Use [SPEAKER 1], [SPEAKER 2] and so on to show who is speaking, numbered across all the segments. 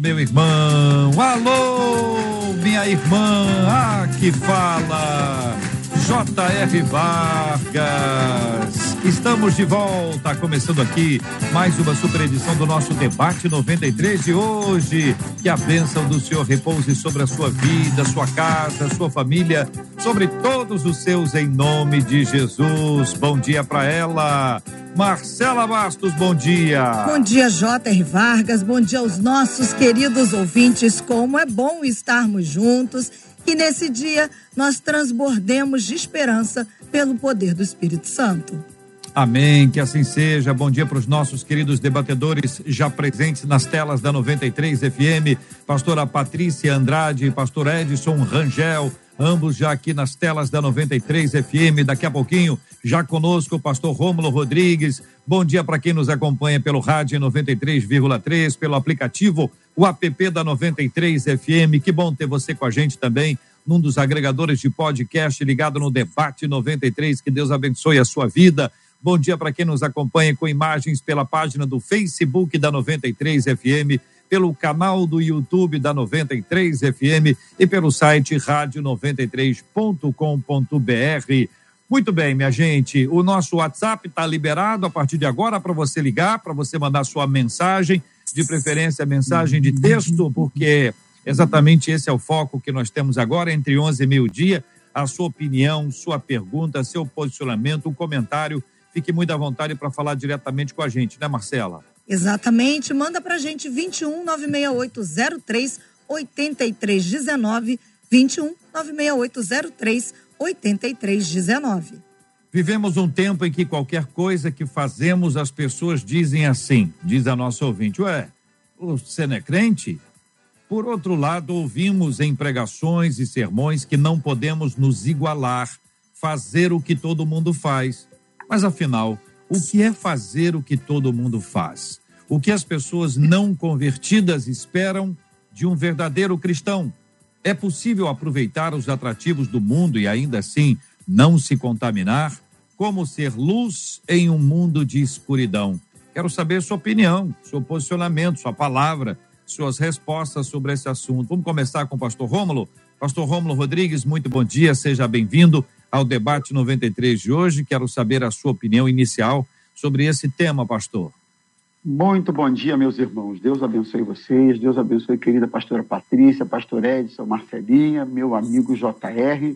[SPEAKER 1] meu irmão. Alô, minha irmã. Ah, que fala. J.R. Vargas. Estamos de volta, começando aqui mais uma super edição do nosso debate 93 de hoje. Que a bênção do Senhor repouse sobre a sua vida, sua casa, sua família, sobre todos os seus em nome de Jesus. Bom dia para ela. Marcela Bastos, bom dia.
[SPEAKER 2] Bom dia, J.R. Vargas. Bom dia aos nossos queridos ouvintes. Como é bom estarmos juntos e nesse dia nós transbordemos de esperança pelo poder do Espírito Santo.
[SPEAKER 1] Amém, que assim seja. Bom dia para os nossos queridos debatedores já presentes nas telas da 93 FM, pastora Patrícia Andrade pastor Edson Rangel, ambos já aqui nas telas da 93 FM. Daqui a pouquinho, já conosco o pastor Rômulo Rodrigues. Bom dia para quem nos acompanha pelo rádio 93,3, pelo aplicativo, o app da 93 FM. Que bom ter você com a gente também num dos agregadores de podcast ligado no Debate 93. Que Deus abençoe a sua vida. Bom dia para quem nos acompanha com imagens pela página do Facebook da 93 FM, pelo canal do YouTube da 93 FM e pelo site rádio93.com.br. Muito bem, minha gente. O nosso WhatsApp está liberado a partir de agora para você ligar, para você mandar sua mensagem, de preferência mensagem de texto, porque exatamente esse é o foco que nós temos agora, entre 11 e meio-dia. A sua opinião, sua pergunta, seu posicionamento, um comentário. Fique muito à vontade para falar diretamente com a gente, né, Marcela?
[SPEAKER 2] Exatamente. Manda para a gente 21 96803 8319 21 96803 8319.
[SPEAKER 1] Vivemos um tempo em que qualquer coisa que fazemos as pessoas dizem assim, diz a nossa ouvinte, ué, você não é crente? Por outro lado, ouvimos em pregações e sermões que não podemos nos igualar, fazer o que todo mundo faz. Mas afinal, o que é fazer o que todo mundo faz? O que as pessoas não convertidas esperam de um verdadeiro cristão? É possível aproveitar os atrativos do mundo e ainda assim não se contaminar? Como ser luz em um mundo de escuridão? Quero saber sua opinião, seu posicionamento, sua palavra, suas respostas sobre esse assunto. Vamos começar com o pastor Rômulo. Pastor Rômulo Rodrigues, muito bom dia, seja bem-vindo ao debate 93 de hoje. Quero saber a sua opinião inicial sobre esse tema, pastor.
[SPEAKER 3] Muito bom dia, meus irmãos. Deus abençoe vocês. Deus abençoe querida pastora Patrícia, pastor Edson, Marcelinha, meu amigo JR.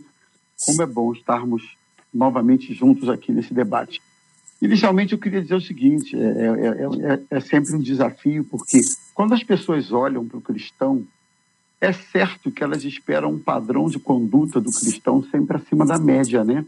[SPEAKER 3] Como é bom estarmos novamente juntos aqui nesse debate. Inicialmente, eu queria dizer o seguinte: é, é, é, é sempre um desafio, porque quando as pessoas olham para o cristão, é certo que elas esperam um padrão de conduta do cristão sempre acima da média, né?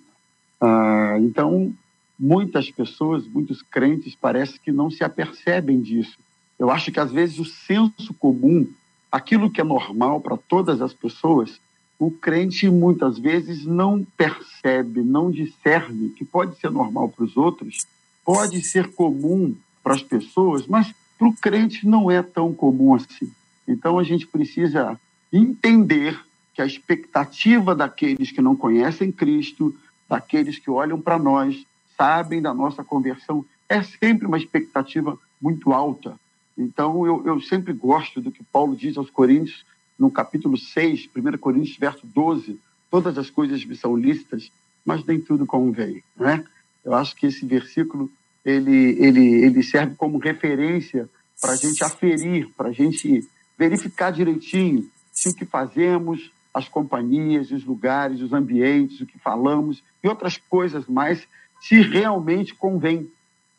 [SPEAKER 3] Ah, então, muitas pessoas, muitos crentes, parece que não se apercebem disso. Eu acho que às vezes o senso comum, aquilo que é normal para todas as pessoas, o crente muitas vezes não percebe, não discerne que pode ser normal para os outros, pode ser comum para as pessoas, mas para o crente não é tão comum assim. Então a gente precisa entender que a expectativa daqueles que não conhecem Cristo, daqueles que olham para nós, sabem da nossa conversão, é sempre uma expectativa muito alta. Então, eu, eu sempre gosto do que Paulo diz aos Coríntios, no capítulo 6, 1 Coríntios, verso 12: todas as coisas me são lícitas, mas nem tudo convém. Né? Eu acho que esse versículo ele, ele, ele serve como referência para a gente aferir, para a gente verificar direitinho se o que fazemos, as companhias, os lugares, os ambientes, o que falamos e outras coisas mais se realmente convém.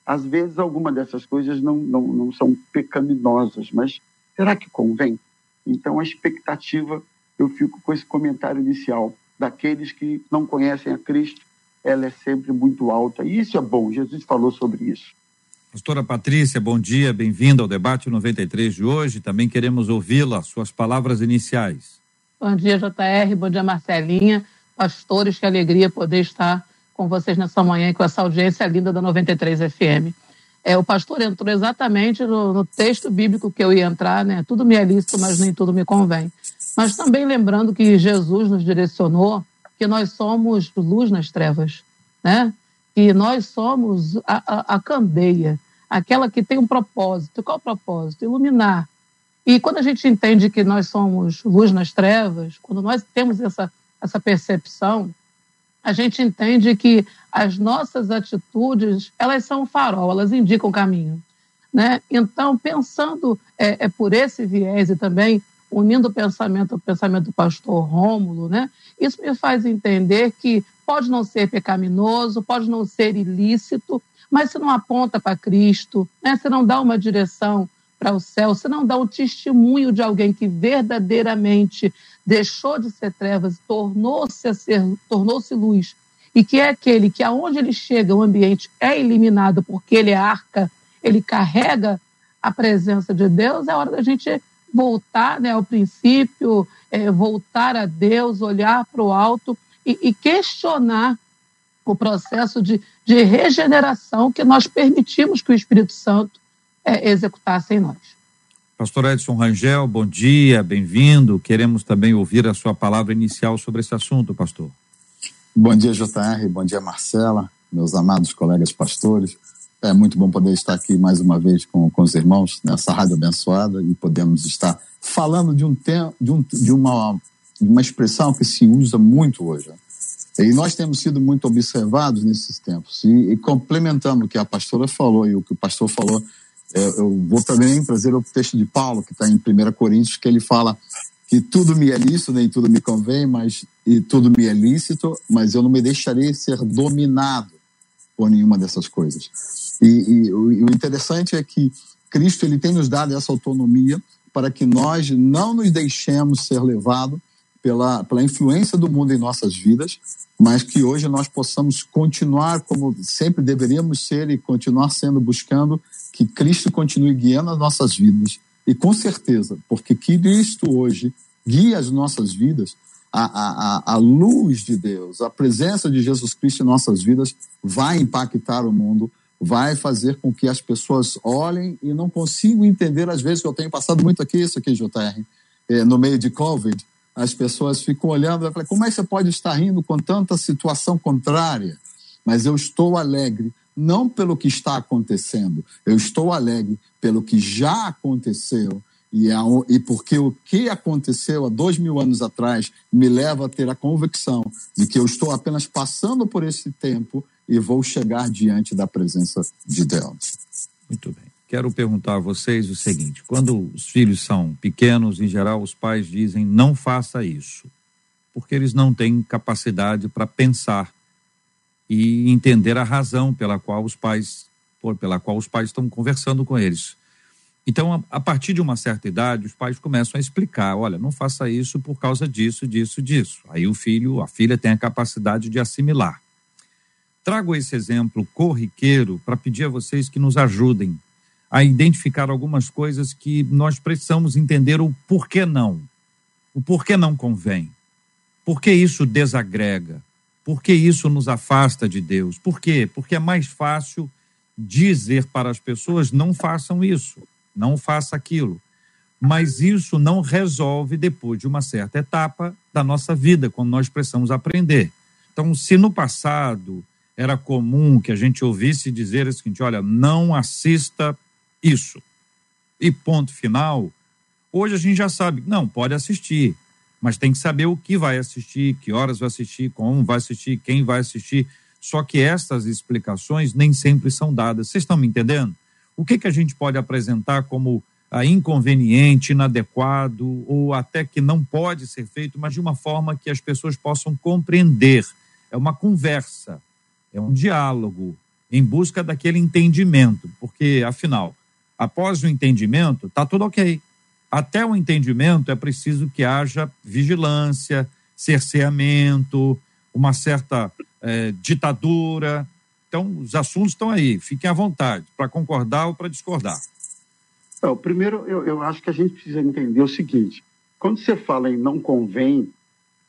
[SPEAKER 3] Às vezes, alguma dessas coisas não, não, não são pecaminosas, mas será que convém? Então, a expectativa, eu fico com esse comentário inicial, daqueles que não conhecem a Cristo, ela é sempre muito alta. E isso é bom, Jesus falou sobre isso.
[SPEAKER 1] Pastora Patrícia, bom dia, bem-vinda ao debate 93 de hoje. Também queremos ouvi-la, suas palavras iniciais.
[SPEAKER 4] Bom dia, JR, bom dia, Marcelinha. Pastores, que alegria poder estar com vocês nessa manhã e com essa audiência linda da 93 FM. É, o pastor entrou exatamente no, no, texto bíblico que eu ia entrar, né? Tudo me é lícito, mas nem tudo me convém. Mas também lembrando que Jesus nos direcionou que nós somos luz nas trevas, né? Que nós somos a, a, a candeia, aquela que tem um propósito. Qual o propósito? Iluminar. E quando a gente entende que nós somos luz nas trevas, quando nós temos essa, essa percepção, a gente entende que as nossas atitudes, elas são um farol, elas indicam o caminho. Né? Então, pensando é, é por esse viés e também unindo o pensamento ao pensamento do pastor Rômulo, né? isso me faz entender que pode não ser pecaminoso, pode não ser ilícito, mas se não aponta para Cristo, né? se não dá uma direção para o céu, se não dá um testemunho de alguém que verdadeiramente deixou de ser trevas, tornou-se ser, tornou-se luz, e que é aquele que aonde ele chega, o ambiente é eliminado porque ele é arca, ele carrega a presença de Deus, é hora da gente voltar né, ao princípio, é, voltar a Deus, olhar para o alto e, e, questionar o processo de, de, regeneração que nós permitimos que o Espírito Santo é, executasse em nós.
[SPEAKER 1] Pastor Edson Rangel, bom dia, bem-vindo. Queremos também ouvir a sua palavra inicial sobre esse assunto, pastor.
[SPEAKER 5] Bom dia, JR, bom dia, Marcela, meus amados colegas pastores. É muito bom poder estar aqui mais uma vez com, com os irmãos nessa rádio abençoada e podemos estar falando de um tempo, de, um, de uma, uma expressão que se usa muito hoje. E nós temos sido muito observados nesses tempos. E, e complementando o que a pastora falou e o que o pastor falou é, eu vou também trazer o texto de Paulo, que está em 1 Coríntios, que ele fala que tudo me é lícito, nem tudo me convém, mas e tudo me é lícito, mas eu não me deixarei ser dominado por nenhuma dessas coisas. E, e, o interessante é que Cristo ele tem nos dado essa autonomia para que nós não nos deixemos ser levados pela, pela influência do mundo em nossas vidas, mas que hoje nós possamos continuar como sempre deveríamos ser e continuar sendo buscando que Cristo continue guiando as nossas vidas. E com certeza, porque Cristo hoje guia as nossas vidas, a, a, a luz de Deus, a presença de Jesus Cristo em nossas vidas vai impactar o mundo, vai fazer com que as pessoas olhem e não consigam entender, às vezes, que eu tenho passado muito aqui, isso aqui, JR, é, no meio de Covid, as pessoas ficam olhando e falam, como é que você pode estar rindo com tanta situação contrária? Mas eu estou alegre não pelo que está acontecendo, eu estou alegre pelo que já aconteceu. E, a, e porque o que aconteceu há dois mil anos atrás me leva a ter a convicção de que eu estou apenas passando por esse tempo e vou chegar diante da presença de Deus.
[SPEAKER 1] Muito bem. Quero perguntar a vocês o seguinte: quando os filhos são pequenos, em geral, os pais dizem não faça isso, porque eles não têm capacidade para pensar e entender a razão pela qual os pais, pela qual os pais estão conversando com eles. Então, a, a partir de uma certa idade, os pais começam a explicar: olha, não faça isso por causa disso, disso, disso. Aí o filho, a filha tem a capacidade de assimilar. Trago esse exemplo corriqueiro para pedir a vocês que nos ajudem a identificar algumas coisas que nós precisamos entender o porquê não. O porquê não convém. Por que isso desagrega? Por que isso nos afasta de Deus? Por quê? Porque é mais fácil dizer para as pessoas: não façam isso, não faça aquilo. Mas isso não resolve depois de uma certa etapa da nossa vida, quando nós precisamos aprender. Então, se no passado era comum que a gente ouvisse dizer o seguinte: olha, não assista isso, e ponto final, hoje a gente já sabe, não, pode assistir, mas tem que saber o que vai assistir, que horas vai assistir, como vai assistir, quem vai assistir. Só que essas explicações nem sempre são dadas. Vocês estão me entendendo? O que, que a gente pode apresentar como ah, inconveniente, inadequado ou até que não pode ser feito, mas de uma forma que as pessoas possam compreender? É uma conversa, é um diálogo em busca daquele entendimento, porque afinal, após o entendimento, está tudo ok até o entendimento é preciso que haja vigilância, cerceamento, uma certa é, ditadura. Então, os assuntos estão aí, fiquem à vontade, para concordar ou para discordar.
[SPEAKER 3] Então, primeiro, eu, eu acho que a gente precisa entender o seguinte: quando você fala em não convém,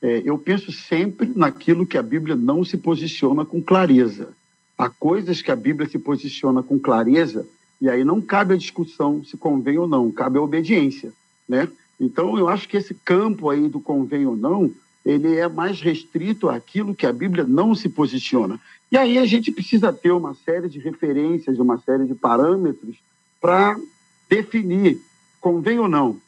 [SPEAKER 3] é, eu penso sempre naquilo que a Bíblia não se posiciona com clareza. Há coisas que a Bíblia se posiciona com clareza, e aí não cabe a discussão se convém ou não, cabe a obediência, né? Então, eu acho que esse campo aí do convém ou não, ele é mais restrito àquilo que a Bíblia não se posiciona. E aí a gente precisa ter uma série de referências, uma série de parâmetros para definir convém ou não.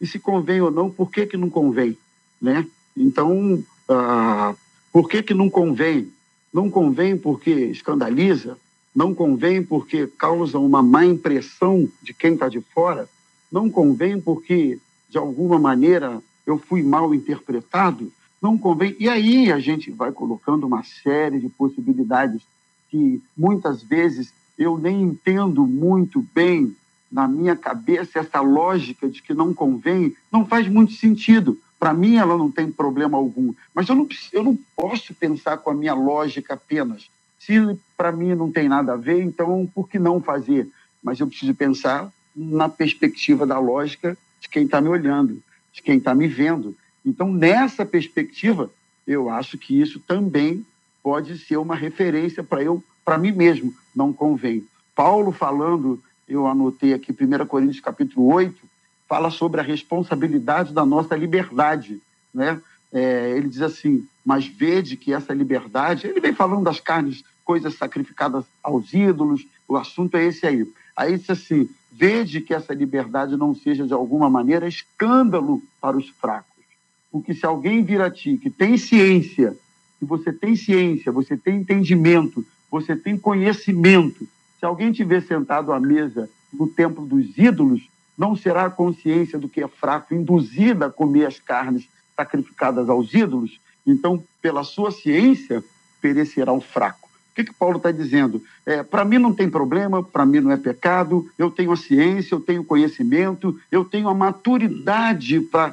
[SPEAKER 3] E se convém ou não, por que, que não convém? Né? Então, ah, por que, que não convém? Não convém porque escandaliza, não convém porque causa uma má impressão de quem está de fora, não convém porque, de alguma maneira, eu fui mal interpretado, não convém. E aí a gente vai colocando uma série de possibilidades que muitas vezes eu nem entendo muito bem na minha cabeça essa lógica de que não convém, não faz muito sentido. Para mim, ela não tem problema algum. Mas eu não, eu não posso pensar com a minha lógica apenas. Se para mim não tem nada a ver, então por que não fazer? Mas eu preciso pensar na perspectiva da lógica de quem está me olhando, de quem está me vendo. Então, nessa perspectiva, eu acho que isso também pode ser uma referência para eu, para mim mesmo, não convém. Paulo falando, eu anotei aqui 1 Coríntios capítulo 8, fala sobre a responsabilidade da nossa liberdade, né? É, ele diz assim, mas vede que essa liberdade, ele vem falando das carnes, coisas sacrificadas aos ídolos, o assunto é esse aí. Aí diz assim, vede que essa liberdade não seja de alguma maneira escândalo para os fracos. Porque se alguém vir a ti que tem ciência, que você tem ciência, você tem entendimento, você tem conhecimento, se alguém tiver sentado à mesa no templo dos ídolos, não será a consciência do que é fraco induzida a comer as carnes sacrificadas aos ídolos? Então, pela sua ciência, perecerá o fraco. Que, que Paulo está dizendo? É, para mim não tem problema, para mim não é pecado, eu tenho a ciência, eu tenho conhecimento, eu tenho a maturidade para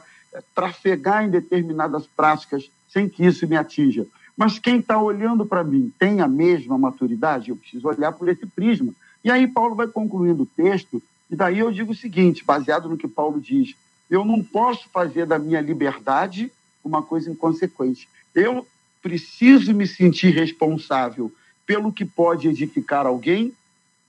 [SPEAKER 3] trafegar em determinadas práticas sem que isso me atinja. Mas quem está olhando para mim tem a mesma maturidade? Eu preciso olhar por esse prisma. E aí Paulo vai concluindo o texto, e daí eu digo o seguinte, baseado no que Paulo diz: eu não posso fazer da minha liberdade uma coisa inconsequente. Eu preciso me sentir responsável pelo que pode edificar alguém,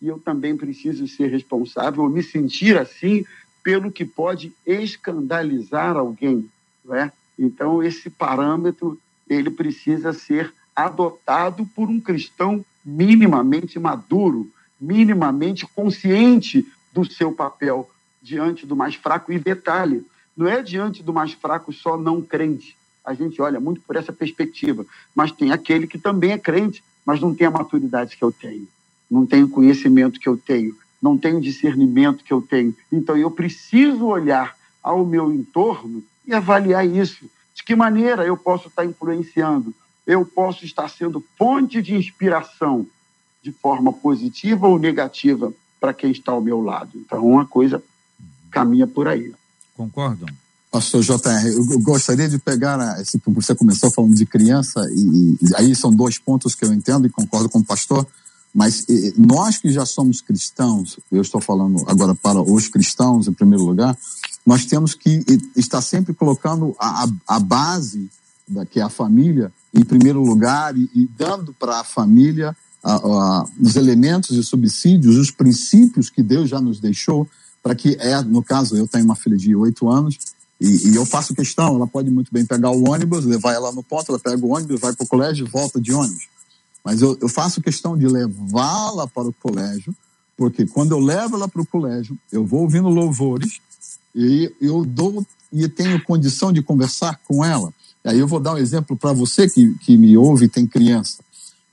[SPEAKER 3] e eu também preciso ser responsável, me sentir assim pelo que pode escandalizar alguém, não é? Então esse parâmetro ele precisa ser adotado por um cristão minimamente maduro, minimamente consciente do seu papel diante do mais fraco e detalhe, não é diante do mais fraco só não crente. A gente olha muito por essa perspectiva, mas tem aquele que também é crente, mas não tem a maturidade que eu tenho, não tem o conhecimento que eu tenho, não tenho o discernimento que eu tenho. Então eu preciso olhar ao meu entorno e avaliar isso. De que maneira eu posso estar influenciando? Eu posso estar sendo fonte de inspiração de forma positiva ou negativa para quem está ao meu lado. Então, uma coisa caminha por aí.
[SPEAKER 1] Concordam?
[SPEAKER 5] Pastor JR, eu gostaria de pegar esse você começou falando de criança e, aí são dois pontos que eu entendo e concordo com o pastor mas nós que já somos cristãos, eu estou falando agora para os cristãos em primeiro lugar, nós temos que estar sempre colocando a, a base, da, que é a família, em primeiro lugar e, e dando para a família a, a, os elementos e subsídios, os princípios que Deus já nos deixou, para que, é, no caso, eu tenho uma filha de oito anos, e, e, eu faço questão, ela pode muito bem pegar o ônibus, levar ela no ponto, ela pega o ônibus, vai para o colégio volta de ônibus. Mas eu, eu faço questão de levá-la para o colégio, porque quando eu levo ela para o colégio, eu vou ouvindo louvores e eu dou e tenho condição de conversar com ela. E aí eu vou dar um exemplo para você que, que me ouve tem criança.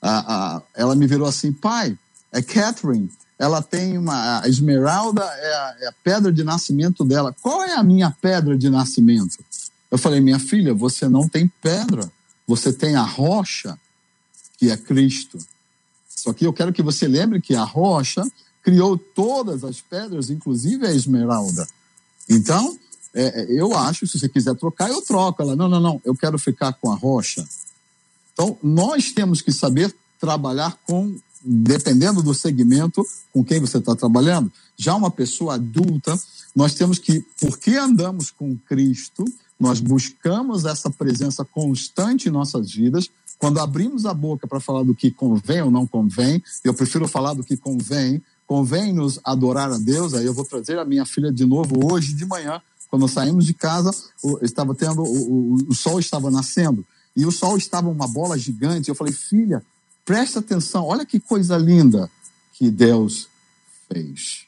[SPEAKER 5] Ah, ah, ela me virou assim, pai, é Catherine, ela tem uma. A esmeralda é a, é a, pedra de nascimento dela. Qual é a minha pedra de nascimento? Eu falei, minha filha, você não tem pedra, você tem a rocha que é Cristo. Só que eu quero que você lembre que a rocha criou todas as pedras, inclusive a esmeralda. Então, é, é, eu acho, se você quiser trocar, eu troco. Ela, não, não, não, eu quero ficar com a rocha. Então, nós temos que saber trabalhar com dependendo do segmento com quem você está trabalhando. Já uma pessoa adulta, nós temos que, porque andamos com Cristo, nós buscamos essa presença constante em nossas vidas. Quando abrimos a boca para falar do que convém ou não convém, eu prefiro falar do que convém. Convém nos adorar a Deus. Aí eu vou trazer a minha filha de novo hoje de manhã. Quando saímos de casa, estava tendo o, o, o sol estava nascendo e o sol estava uma bola gigante. Eu falei, filha, presta atenção, olha que coisa linda que Deus fez.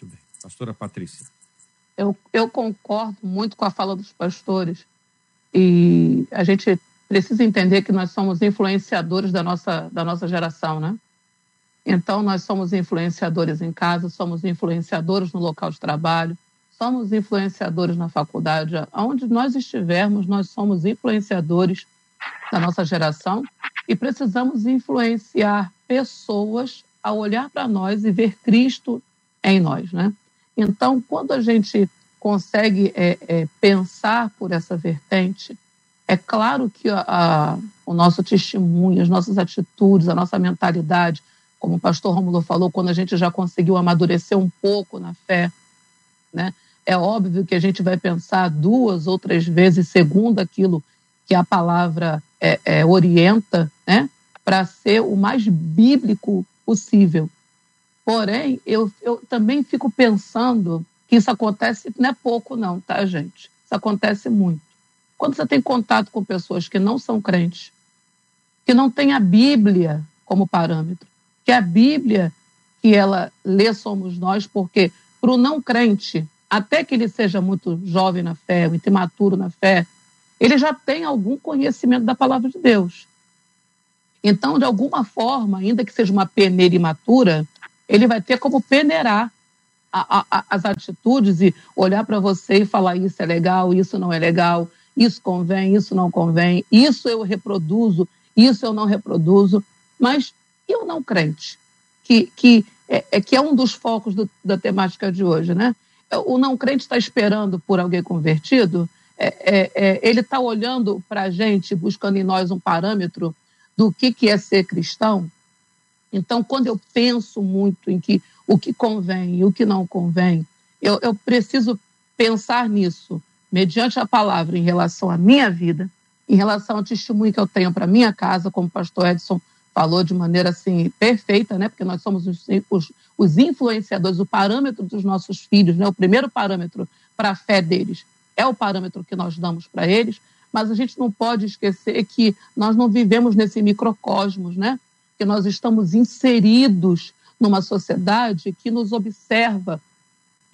[SPEAKER 1] Muito bem. Pastora Patrícia.
[SPEAKER 4] Eu, eu concordo muito com a fala dos pastores e a gente precisa entender que nós somos influenciadores da nossa, da nossa geração, né? Então, nós somos influenciadores em casa, somos influenciadores no local de trabalho, somos influenciadores na faculdade. Aonde nós estivermos, nós somos influenciadores da nossa geração e precisamos influenciar pessoas a olhar para nós e ver Cristo em nós, né? Então, quando a gente consegue é, é, pensar por essa vertente, é claro que a, a, o nosso testemunho, as nossas atitudes, a nossa mentalidade, como o pastor Romulo falou, quando a gente já conseguiu amadurecer um pouco na fé, né? É óbvio que a gente vai pensar duas ou três vezes segundo aquilo que a palavra é, é, orienta, né, para ser o mais bíblico possível. Porém, eu, eu também fico pensando que isso acontece, não é pouco, não, tá, gente? Isso acontece muito. Quando você tem contato com pessoas que não são crentes, que não têm a Bíblia como parâmetro, que a Bíblia que ela lê somos nós, porque para o não crente, até que ele seja muito jovem na fé, muito imaturo na fé, ele já tem algum conhecimento da palavra de Deus. Então, de alguma forma, ainda que seja uma peneira imatura, ele vai ter como peneirar a, a, as atitudes e olhar para você e falar: isso é legal, isso não é legal, isso convém, isso não convém, isso eu reproduzo, isso eu não reproduzo. Mas e o não crente? Que, que, é, é que é um dos focos do, da temática de hoje, né? o não crente está esperando por alguém convertido, é, é, é, ele está olhando para a gente, buscando em nós um parâmetro do que, que é ser cristão. Então, quando eu penso muito em que o que convém e o que não convém, eu, eu preciso pensar nisso, mediante a palavra, em relação à minha vida, em relação ao testemunho que eu tenho para minha casa, como o pastor Edson falou de maneira assim perfeita, né? Porque nós somos os, os, os influenciadores, o parâmetro dos nossos filhos, né? O primeiro parâmetro para a fé deles é o parâmetro que nós damos para eles, mas a gente não pode esquecer que nós não vivemos nesse microcosmos, né? Que nós estamos inseridos numa sociedade que nos observa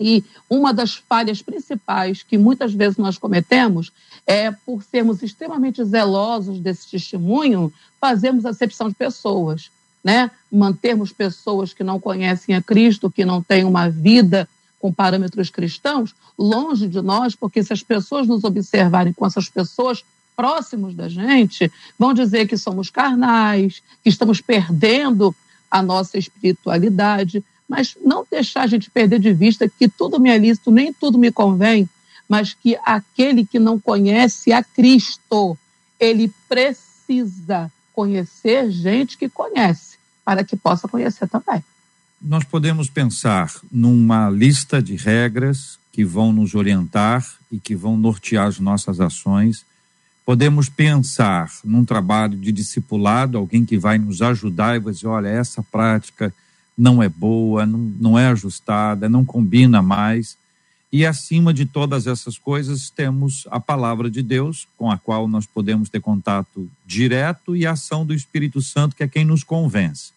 [SPEAKER 4] e uma das falhas principais que muitas vezes nós cometemos é, por sermos extremamente zelosos desse testemunho, fazermos acepção de pessoas, né? Mantermos pessoas que não conhecem a Cristo, que não têm uma vida com parâmetros cristãos, longe de nós, porque se as pessoas nos observarem com essas pessoas próximos da gente, vão dizer que somos carnais, que estamos perdendo a nossa espiritualidade mas não deixar a gente perder de vista que tudo me é lícito, nem tudo me convém, mas que aquele que não conhece a Cristo, ele precisa conhecer gente que conhece, para que possa conhecer também.
[SPEAKER 1] Nós podemos pensar numa lista de regras que vão nos orientar e que vão nortear as nossas ações. Podemos pensar num trabalho de discipulado, alguém que vai nos ajudar e vai dizer: olha, essa prática não é boa, não, não é ajustada, não combina mais. E acima de todas essas coisas, temos a palavra de Deus, com a qual nós podemos ter contato direto, e a ação do Espírito Santo, que é quem nos convence.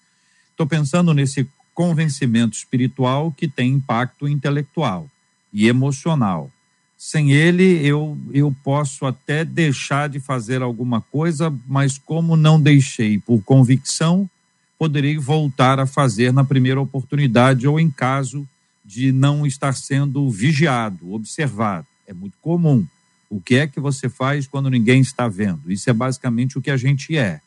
[SPEAKER 1] Estou pensando nesse convencimento espiritual que tem impacto intelectual e emocional. Sem ele, eu, eu posso até deixar de fazer alguma coisa, mas como não deixei por convicção, poderei voltar a fazer na primeira oportunidade ou em caso de não estar sendo vigiado, observado. É muito comum. O que é que você faz quando ninguém está vendo? Isso é basicamente o que a gente é.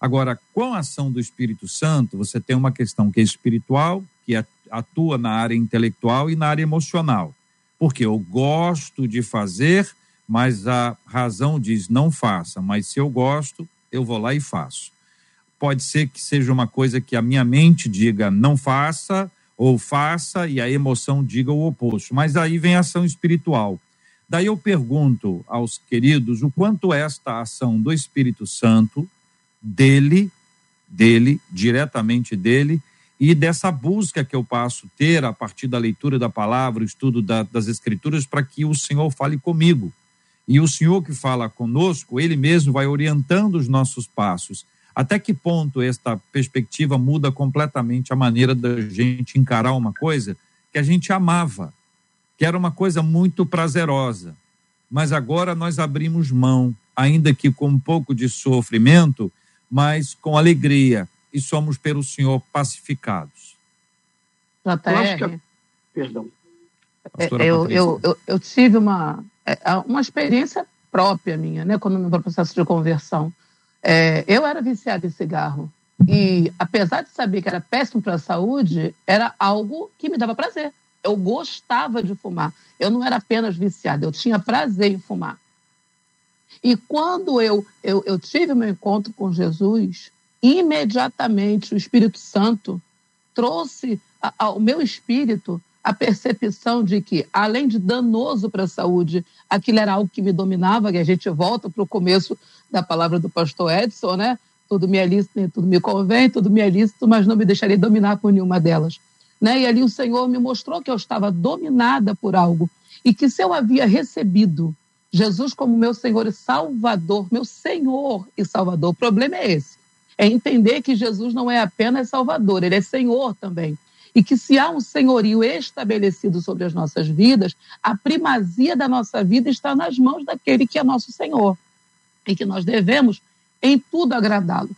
[SPEAKER 1] Agora, com a ação do Espírito Santo, você tem uma questão que é espiritual, que atua na área intelectual e na área emocional. Porque eu gosto de fazer, mas a razão diz não faça, mas se eu gosto, eu vou lá e faço pode ser que seja uma coisa que a minha mente diga não faça ou faça e a emoção diga o oposto. Mas aí vem a ação espiritual. Daí eu pergunto aos queridos o quanto esta ação do Espírito Santo, dele, dele, diretamente dele, e dessa busca que eu passo ter a partir da leitura da palavra, o estudo da, das Escrituras, para que o Senhor fale comigo. E o Senhor que fala conosco, ele mesmo vai orientando os nossos passos. Até que ponto esta perspectiva muda completamente a maneira da gente encarar uma coisa que a gente amava, que era uma coisa muito prazerosa, mas agora nós abrimos mão, ainda que com um pouco de sofrimento, mas com alegria, e somos pelo Senhor pacificados.
[SPEAKER 4] JR.
[SPEAKER 3] Que... Perdão.
[SPEAKER 4] É, eu, eu, eu, eu, tive uma, é, uma experiência própria minha, né, quando no processo de conversão. É, eu era viciada em cigarro. E, apesar de saber que era péssimo para a saúde, era algo que me dava prazer. Eu gostava de fumar. Eu não era apenas viciada, eu tinha prazer em fumar. E quando eu, eu, eu tive meu encontro com Jesus, imediatamente o Espírito Santo trouxe ao meu espírito a percepção de que, além de danoso para a saúde, aquilo era algo que me dominava, que a gente volta para o começo da palavra do pastor Edson, né? Tudo me é lícito, tudo me convém, tudo me é lícito, mas não me deixarei dominar por nenhuma delas. Né? E ali o Senhor me mostrou que eu estava dominada por algo e que se eu havia recebido Jesus como meu Senhor e Salvador, meu Senhor e Salvador, o problema é esse é entender que Jesus não é apenas Salvador, ele é Senhor também. E que se há um senhorio estabelecido sobre as nossas vidas, a primazia da nossa vida está nas mãos daquele que é nosso Senhor. E que nós devemos em tudo agradá-lo.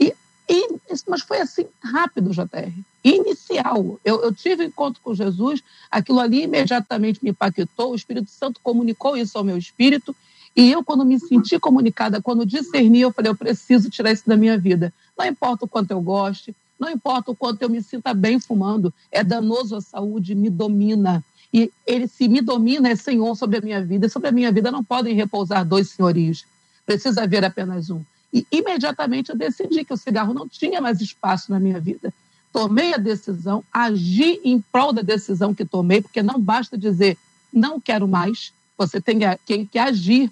[SPEAKER 4] E, e, mas foi assim rápido, JR. Inicial. Eu, eu tive encontro com Jesus, aquilo ali imediatamente me impactou, o Espírito Santo comunicou isso ao meu espírito, e eu, quando me senti comunicada, quando discerni, eu falei, eu preciso tirar isso da minha vida. Não importa o quanto eu goste, não importa o quanto eu me sinta bem fumando, é danoso à saúde, me domina. E ele, se me domina, é senhor sobre a minha vida. E sobre a minha vida não podem repousar dois senhorios. Precisa haver apenas um. E imediatamente eu decidi que o cigarro não tinha mais espaço na minha vida. Tomei a decisão, agi em prol da decisão que tomei, porque não basta dizer não quero mais, você tem que agir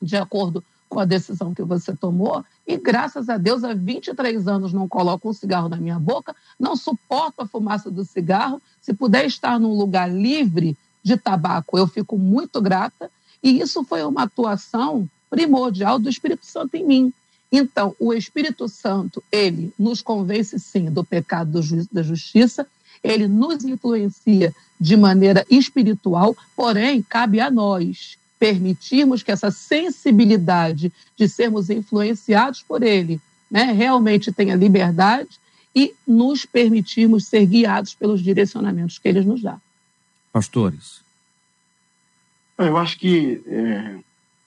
[SPEAKER 4] de acordo com a decisão que você tomou. E graças a Deus, há 23 anos não coloco um cigarro na minha boca, não suporto a fumaça do cigarro. Se puder estar num lugar livre de tabaco, eu fico muito grata. E isso foi uma atuação primordial do Espírito Santo em mim. Então, o Espírito Santo, ele nos convence sim do pecado do juízo da justiça, ele nos influencia de maneira espiritual, porém, cabe a nós permitirmos que essa sensibilidade de sermos influenciados por Ele né, realmente tenha liberdade e nos permitirmos ser guiados pelos direcionamentos que Ele nos dá.
[SPEAKER 1] Pastores.
[SPEAKER 3] Eu acho que é,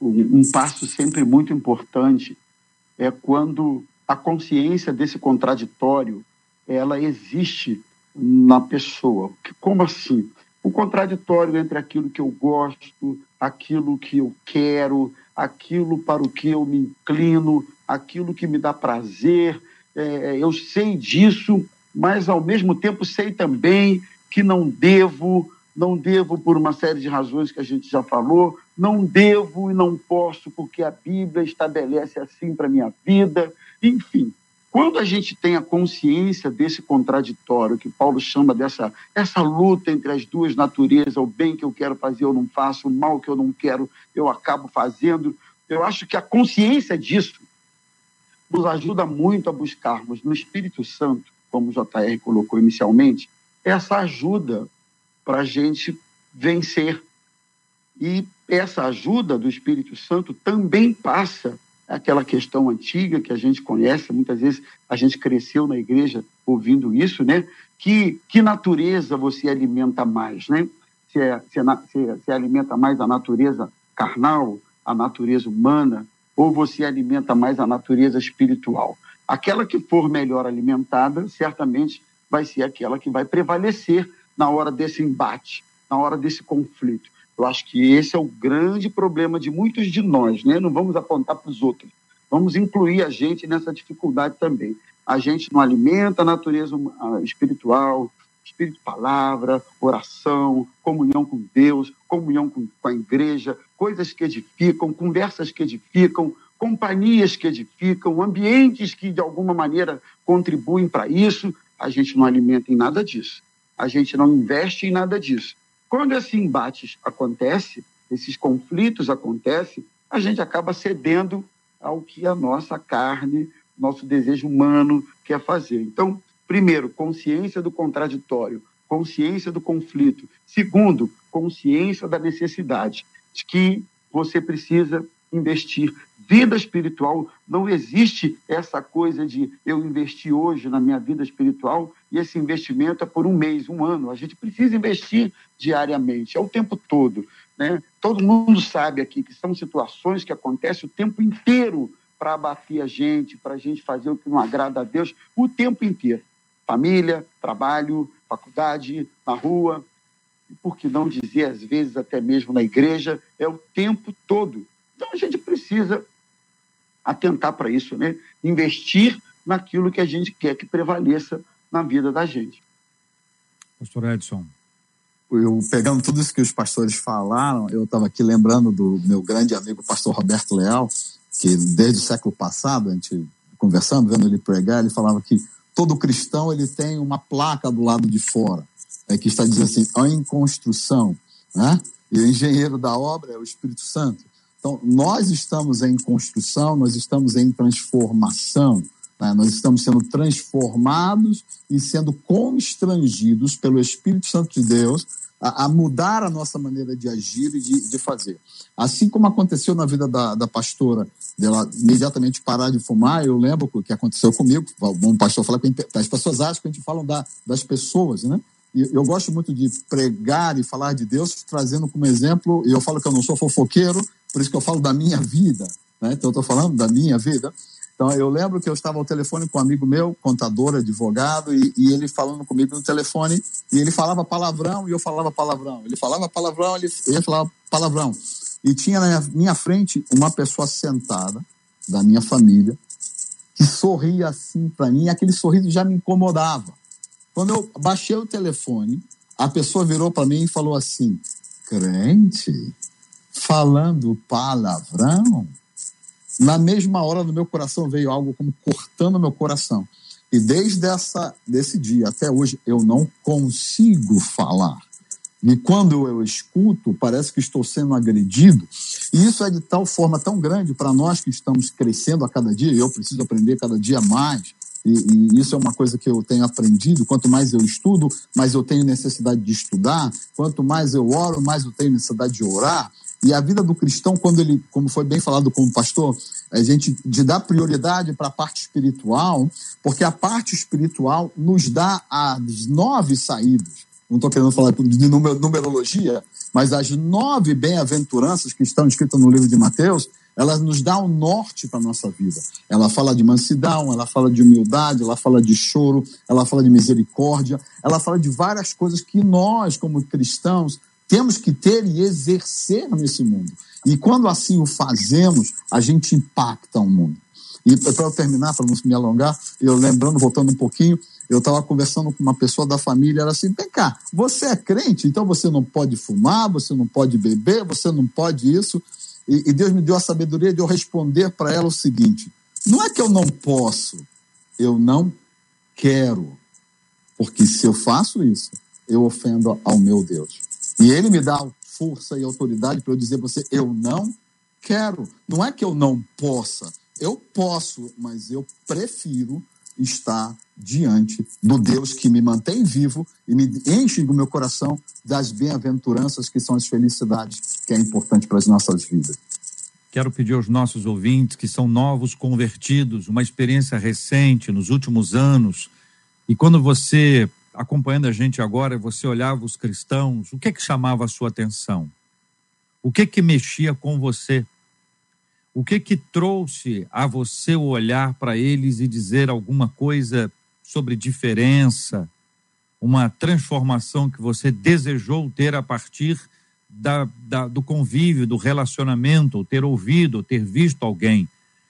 [SPEAKER 3] um passo sempre muito importante é quando a consciência desse contraditório ela existe na pessoa. Como assim? O contraditório entre aquilo que eu gosto, aquilo que eu quero, aquilo para o que eu me inclino, aquilo que me dá prazer. É, eu sei disso, mas ao mesmo tempo sei também que não devo, não devo por uma série de razões que a gente já falou, não devo e não posso porque a Bíblia estabelece assim para minha vida, enfim. Quando a gente tem a consciência desse contraditório, que Paulo chama dessa essa luta entre as duas naturezas, o bem que eu quero fazer eu não faço, o mal que eu não quero eu acabo fazendo, eu acho que a consciência disso nos ajuda muito a buscarmos no Espírito Santo, como o JR colocou inicialmente, essa ajuda para a gente vencer. E essa ajuda do Espírito Santo também passa aquela questão antiga que a gente conhece, muitas vezes a gente cresceu na igreja ouvindo isso, né? Que, que natureza você alimenta mais, né? Se, é, é, se, se alimenta mais a natureza carnal, a natureza humana, ou você alimenta mais a natureza espiritual. Aquela que for melhor alimentada, certamente vai ser aquela que vai prevalecer na hora desse embate, na hora desse conflito. Eu acho que esse é o grande problema de muitos de nós, né? Não vamos apontar para os outros, Vamos incluir a gente nessa dificuldade também. A gente não alimenta a natureza espiritual, espírito palavra, oração, comunhão com Deus, comunhão com, com a igreja, coisas que edificam, conversas que edificam, companhias que edificam, ambientes que de alguma maneira contribuem para isso, a gente não alimenta em nada disso. A gente não investe em nada disso. Quando esse embate acontece, esses conflitos acontecem, a gente acaba cedendo ao que a nossa carne, nosso desejo humano quer fazer. Então, primeiro, consciência do contraditório, consciência do conflito. Segundo, consciência da necessidade de que você precisa investir. Vida espiritual, não existe essa coisa de eu investir hoje na minha vida espiritual e esse investimento é por um mês, um ano. A gente precisa investir diariamente, é o tempo todo. Né? Todo mundo sabe aqui que são situações que acontecem o tempo inteiro para abater a gente, para a gente fazer o que não agrada a Deus, o tempo inteiro. Família, trabalho, faculdade, na rua, por que não dizer, às vezes, até mesmo na igreja, é o tempo todo. Então a gente precisa atentar para isso, né? Investir naquilo que a gente quer que prevaleça na vida da gente.
[SPEAKER 1] Pastor Edson.
[SPEAKER 5] Eu, pegando tudo isso que os pastores falaram, eu estava aqui lembrando do meu grande amigo, pastor Roberto Leal, que desde o século passado, a gente conversando, vendo ele pregar, ele falava que todo cristão ele tem uma placa do lado de fora, é, que está dizendo assim, em construção, né? E o engenheiro da obra é o Espírito Santo. Então, nós estamos em construção, nós estamos em transformação, né? nós estamos sendo transformados e sendo constrangidos pelo Espírito Santo de Deus a, a mudar a nossa maneira de agir e de, de, fazer. Assim como aconteceu na vida da, da pastora, dela imediatamente parar de fumar, eu lembro o que aconteceu comigo. Um pastor fala que as pessoas acham que a gente fala da, das pessoas, né? E eu gosto muito de pregar e falar de Deus, trazendo como exemplo, e eu falo que eu não sou fofoqueiro, por isso que eu falo da minha vida, né? Então eu estou falando da minha vida. Então eu lembro que eu estava ao telefone com um amigo meu, contador, advogado, e, e, ele falando comigo no telefone, e ele falava palavrão e eu falava palavrão. Ele falava palavrão, ele, ele falava palavrão. E tinha na minha frente uma pessoa sentada, da minha família, que sorria assim para mim, e aquele sorriso já me incomodava. Quando eu baixei o telefone, a pessoa virou para mim e falou assim: crente, falando palavrão, na mesma hora no meu coração veio algo como cortando meu coração. E desde essa, desse dia até hoje eu não consigo falar. E quando eu escuto, parece que estou sendo agredido. E isso é de tal forma tão grande para nós que estamos crescendo a cada dia, e eu preciso aprender cada dia mais. E, e, isso é uma coisa que eu tenho aprendido. Quanto mais eu estudo, mais eu tenho necessidade de estudar. Quanto mais eu oro, mais eu tenho necessidade de orar. E a vida do cristão, quando ele, como foi bem falado com o pastor, a gente de dar prioridade para a parte espiritual, porque a parte espiritual nos dá as nove saídas. Não estou querendo falar de numerologia, mas as nove bem-aventuranças que estão escritas no livro de Mateus, elas nos dão um norte para a nossa vida. Ela fala de mansidão, ela fala de humildade, ela fala de choro, ela fala de misericórdia, ela fala de várias coisas que nós, como cristãos, temos que ter e exercer nesse mundo. E quando assim o fazemos, a gente impacta o mundo. E para terminar, para não me alongar, eu lembrando, voltando um pouquinho, eu estava conversando com uma pessoa da família, era assim, vem cá, você é crente, então você não pode fumar, você não pode beber, você não pode isso. E, e Deus me deu a sabedoria de eu responder para ela o seguinte, não é que eu não posso, eu não quero. Porque se eu faço isso, eu ofendo ao meu Deus. E ele me dá força e autoridade para eu dizer para você: eu não quero. Não é que eu não possa. Eu posso, mas eu prefiro estar diante do Deus que me mantém vivo e me enche do meu coração das bem-aventuranças que são as felicidades que é importante para as nossas vidas.
[SPEAKER 1] Quero pedir aos nossos ouvintes que são novos convertidos, uma experiência recente nos últimos anos, e quando você acompanhando a gente agora, você olhava os cristãos, o que que chamava a sua atenção? O que que mexia com você? O que que trouxe a você olhar para eles e dizer alguma coisa sobre diferença, uma transformação que você desejou ter a partir da, da, do convívio, do relacionamento, ter ouvido, ter visto alguém?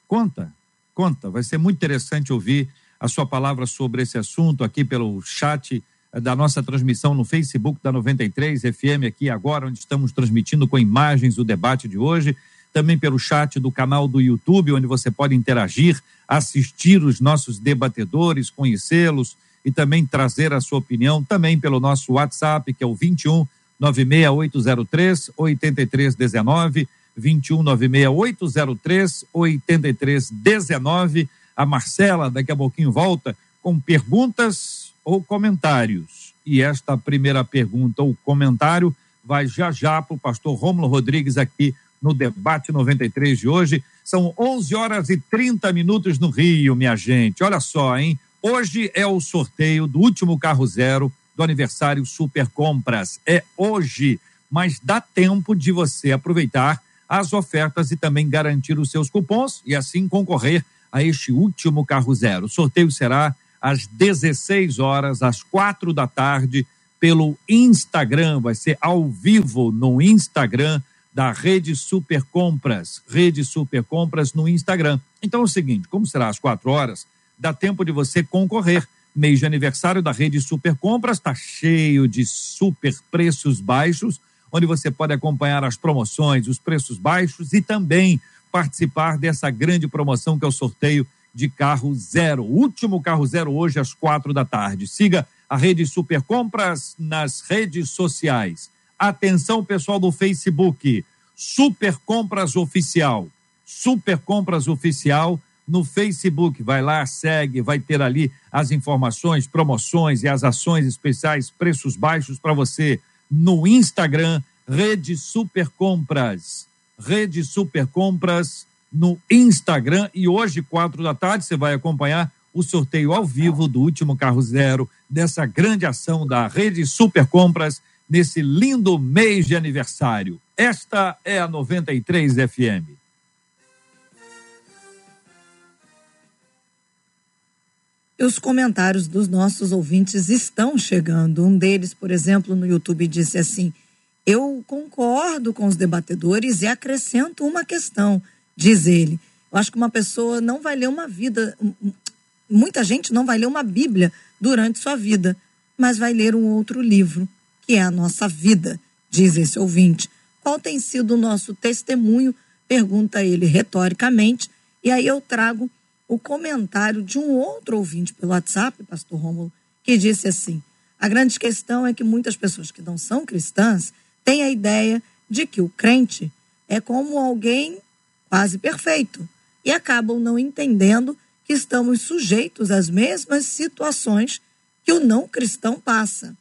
[SPEAKER 1] Conta, conta. Vai ser muito interessante ouvir a sua palavra sobre esse assunto aqui pelo chat da nossa transmissão no Facebook da 93 FM aqui agora, onde estamos transmitindo com imagens o debate de hoje, também pelo chat do canal do YouTube, onde você pode interagir, assistir os nossos debatedores, conhecê-los e também trazer a sua opinião, também pelo nosso WhatsApp, que é o 21 96803 8319, 21 96803 8319. A Marcela daqui a pouquinho volta com perguntas ou comentários. E esta primeira pergunta ou comentário vai já já para o pastor Rômulo Rodrigues aqui no debate 93 de hoje. São 11 horas e 30 minutos no Rio, minha gente. Olha só, hein? Hoje é o sorteio do último carro zero do aniversário Super Compras. É hoje, mas dá tempo de você aproveitar as ofertas e também garantir os seus cupons e assim concorrer a este último carro zero. O sorteio será às 16 horas, às quatro da tarde, pelo Instagram. Vai ser ao vivo no Instagram da Rede Super Compras. Rede Super Compras no Instagram. Então é o seguinte: como será às quatro horas, dá tempo de você concorrer. Mês de aniversário da Rede Super Compras está cheio de super preços baixos, onde você pode acompanhar as promoções, os preços baixos e também participar dessa grande promoção que é o sorteio de carro zero. último carro zero hoje às quatro da tarde. Siga a rede Super Compras nas redes sociais. Atenção, pessoal do Facebook. Super Compras Oficial. Super Compras Oficial no Facebook. Vai lá, segue, vai ter ali as informações, promoções e as ações especiais, preços baixos para você. No Instagram, Rede Super Compras. Rede Super Compras no Instagram. E hoje, quatro da tarde, você vai acompanhar o sorteio ao vivo do último carro zero dessa grande ação da Rede Super Compras nesse lindo mês de aniversário. Esta é a 93 FM.
[SPEAKER 2] Os comentários dos nossos ouvintes estão chegando. Um deles, por exemplo, no YouTube disse assim: Eu concordo com os debatedores e acrescento uma questão diz ele. Eu acho que uma pessoa não vai ler uma vida, muita gente não vai ler uma Bíblia durante sua vida, mas vai ler um outro livro, que é a nossa vida, diz esse ouvinte. Qual tem sido o nosso testemunho? Pergunta ele retoricamente. E aí eu trago o comentário de um outro ouvinte pelo WhatsApp, pastor Rômulo, que disse assim: a grande questão é que muitas pessoas que não são cristãs têm a ideia de que o crente é como alguém quase perfeito, e acabam não entendendo que estamos sujeitos às mesmas situações que o não cristão passa.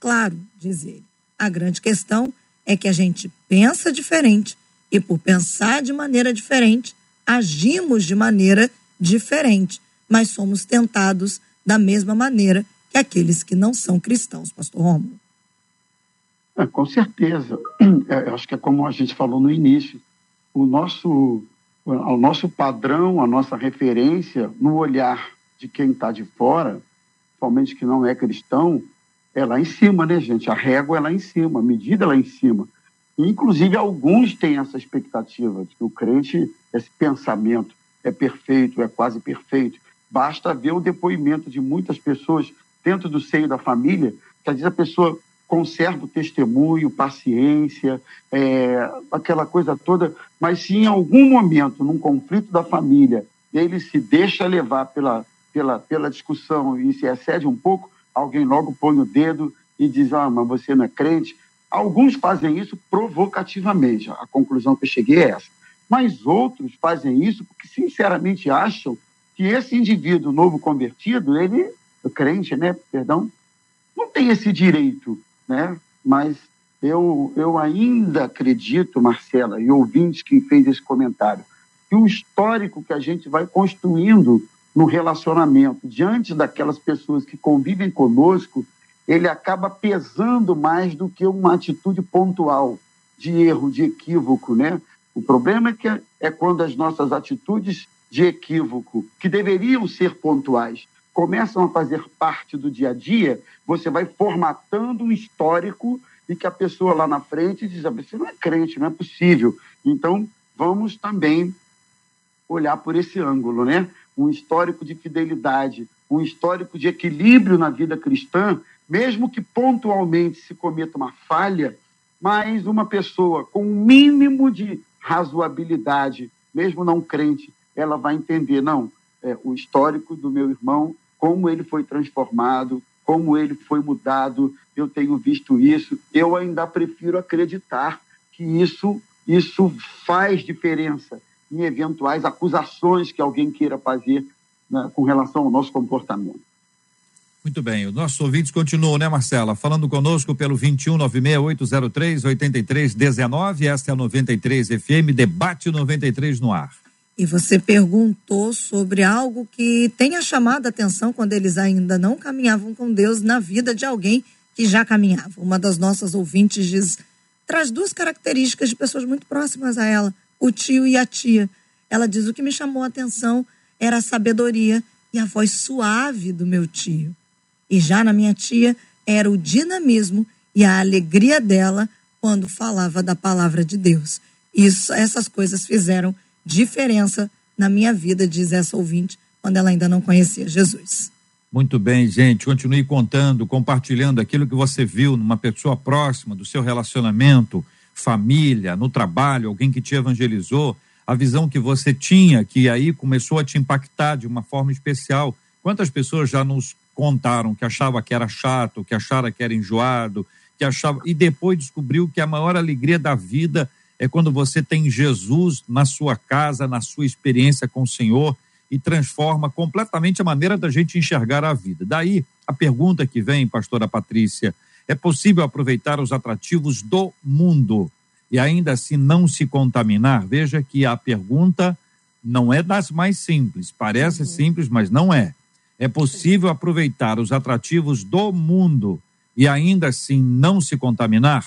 [SPEAKER 2] Claro, diz ele, a grande questão é que a gente pensa diferente e, por pensar de maneira diferente, agimos de maneira diferente, mas somos tentados da mesma maneira que aqueles que não são cristãos, Pastor Romulo.
[SPEAKER 3] É, com certeza. É, acho que é como a gente falou no início o nosso, o nosso padrão, a nossa referência no olhar de quem está de fora, principalmente que não é cristão, é lá em cima, né, gente? A régua é lá em cima, a medida é lá em cima. E, inclusive, alguns têm essa expectativa de que o crente, esse pensamento é perfeito, é quase perfeito. Basta ver o depoimento de muitas pessoas dentro do seio da família, que às vezes a pessoa conserva o testemunho, paciência, é, aquela coisa toda, mas se em algum momento, num conflito da família, ele se deixa levar pela, pela, pela discussão e se excede um pouco, alguém logo põe o dedo e diz: Ah, mas você não é crente. Alguns fazem isso provocativamente, a conclusão que eu cheguei é essa. Mas outros fazem isso porque, sinceramente, acham que esse indivíduo novo convertido, ele, crente, né, perdão, não tem esse direito né? Mas eu, eu ainda acredito, Marcela, e ouvintes que fez esse comentário, que o histórico que a gente vai construindo no relacionamento diante daquelas pessoas que convivem conosco, ele acaba pesando mais do que uma atitude pontual de erro, de equívoco, né? O problema é que é, é quando as nossas atitudes de equívoco, que deveriam ser pontuais, começam a fazer parte do dia a dia, você vai formatando um histórico e que a pessoa lá na frente diz: ah, você não é crente, não é possível. Então, vamos também olhar por esse ângulo, né? Um histórico de fidelidade, um histórico de equilíbrio na vida cristã, mesmo que pontualmente se cometa uma falha, mas uma pessoa com um mínimo de razoabilidade, mesmo não crente, ela vai entender, não, é, o histórico do meu irmão, como ele foi transformado, como ele foi mudado, eu tenho visto isso, eu ainda prefiro acreditar que isso, isso faz diferença em eventuais acusações que alguém queira fazer né, com relação ao nosso comportamento.
[SPEAKER 1] Muito bem, os nossos ouvintes continuam, né, Marcela? Falando conosco pelo 21968038319, esta é a 93 FM, debate 93 no ar.
[SPEAKER 2] E você perguntou sobre algo que tenha chamado a atenção quando eles ainda não caminhavam com Deus na vida de alguém que já caminhava. Uma das nossas ouvintes diz: traz duas características de pessoas muito próximas a ela, o tio e a tia. Ela diz: o que me chamou a atenção era a sabedoria e a voz suave do meu tio. E já na minha tia era o dinamismo e a alegria dela quando falava da palavra de Deus. Isso, essas coisas fizeram diferença na minha vida, diz essa ouvinte, quando ela ainda não conhecia Jesus.
[SPEAKER 1] Muito bem, gente. Continue contando, compartilhando aquilo que você viu numa pessoa próxima do seu relacionamento, família, no trabalho, alguém que te evangelizou, a visão que você tinha, que aí começou a te impactar de uma forma especial. Quantas pessoas já nos contaram que achava que era chato, que achava que era enjoado, que achava e depois descobriu que a maior alegria da vida é quando você tem Jesus na sua casa, na sua experiência com o Senhor e transforma completamente a maneira da gente enxergar a vida. Daí a pergunta que vem, pastora Patrícia, é possível aproveitar os atrativos do mundo e ainda assim não se contaminar? Veja que a pergunta não é das mais simples. Parece uhum. simples, mas não é. É possível aproveitar os atrativos do mundo e ainda assim não se contaminar?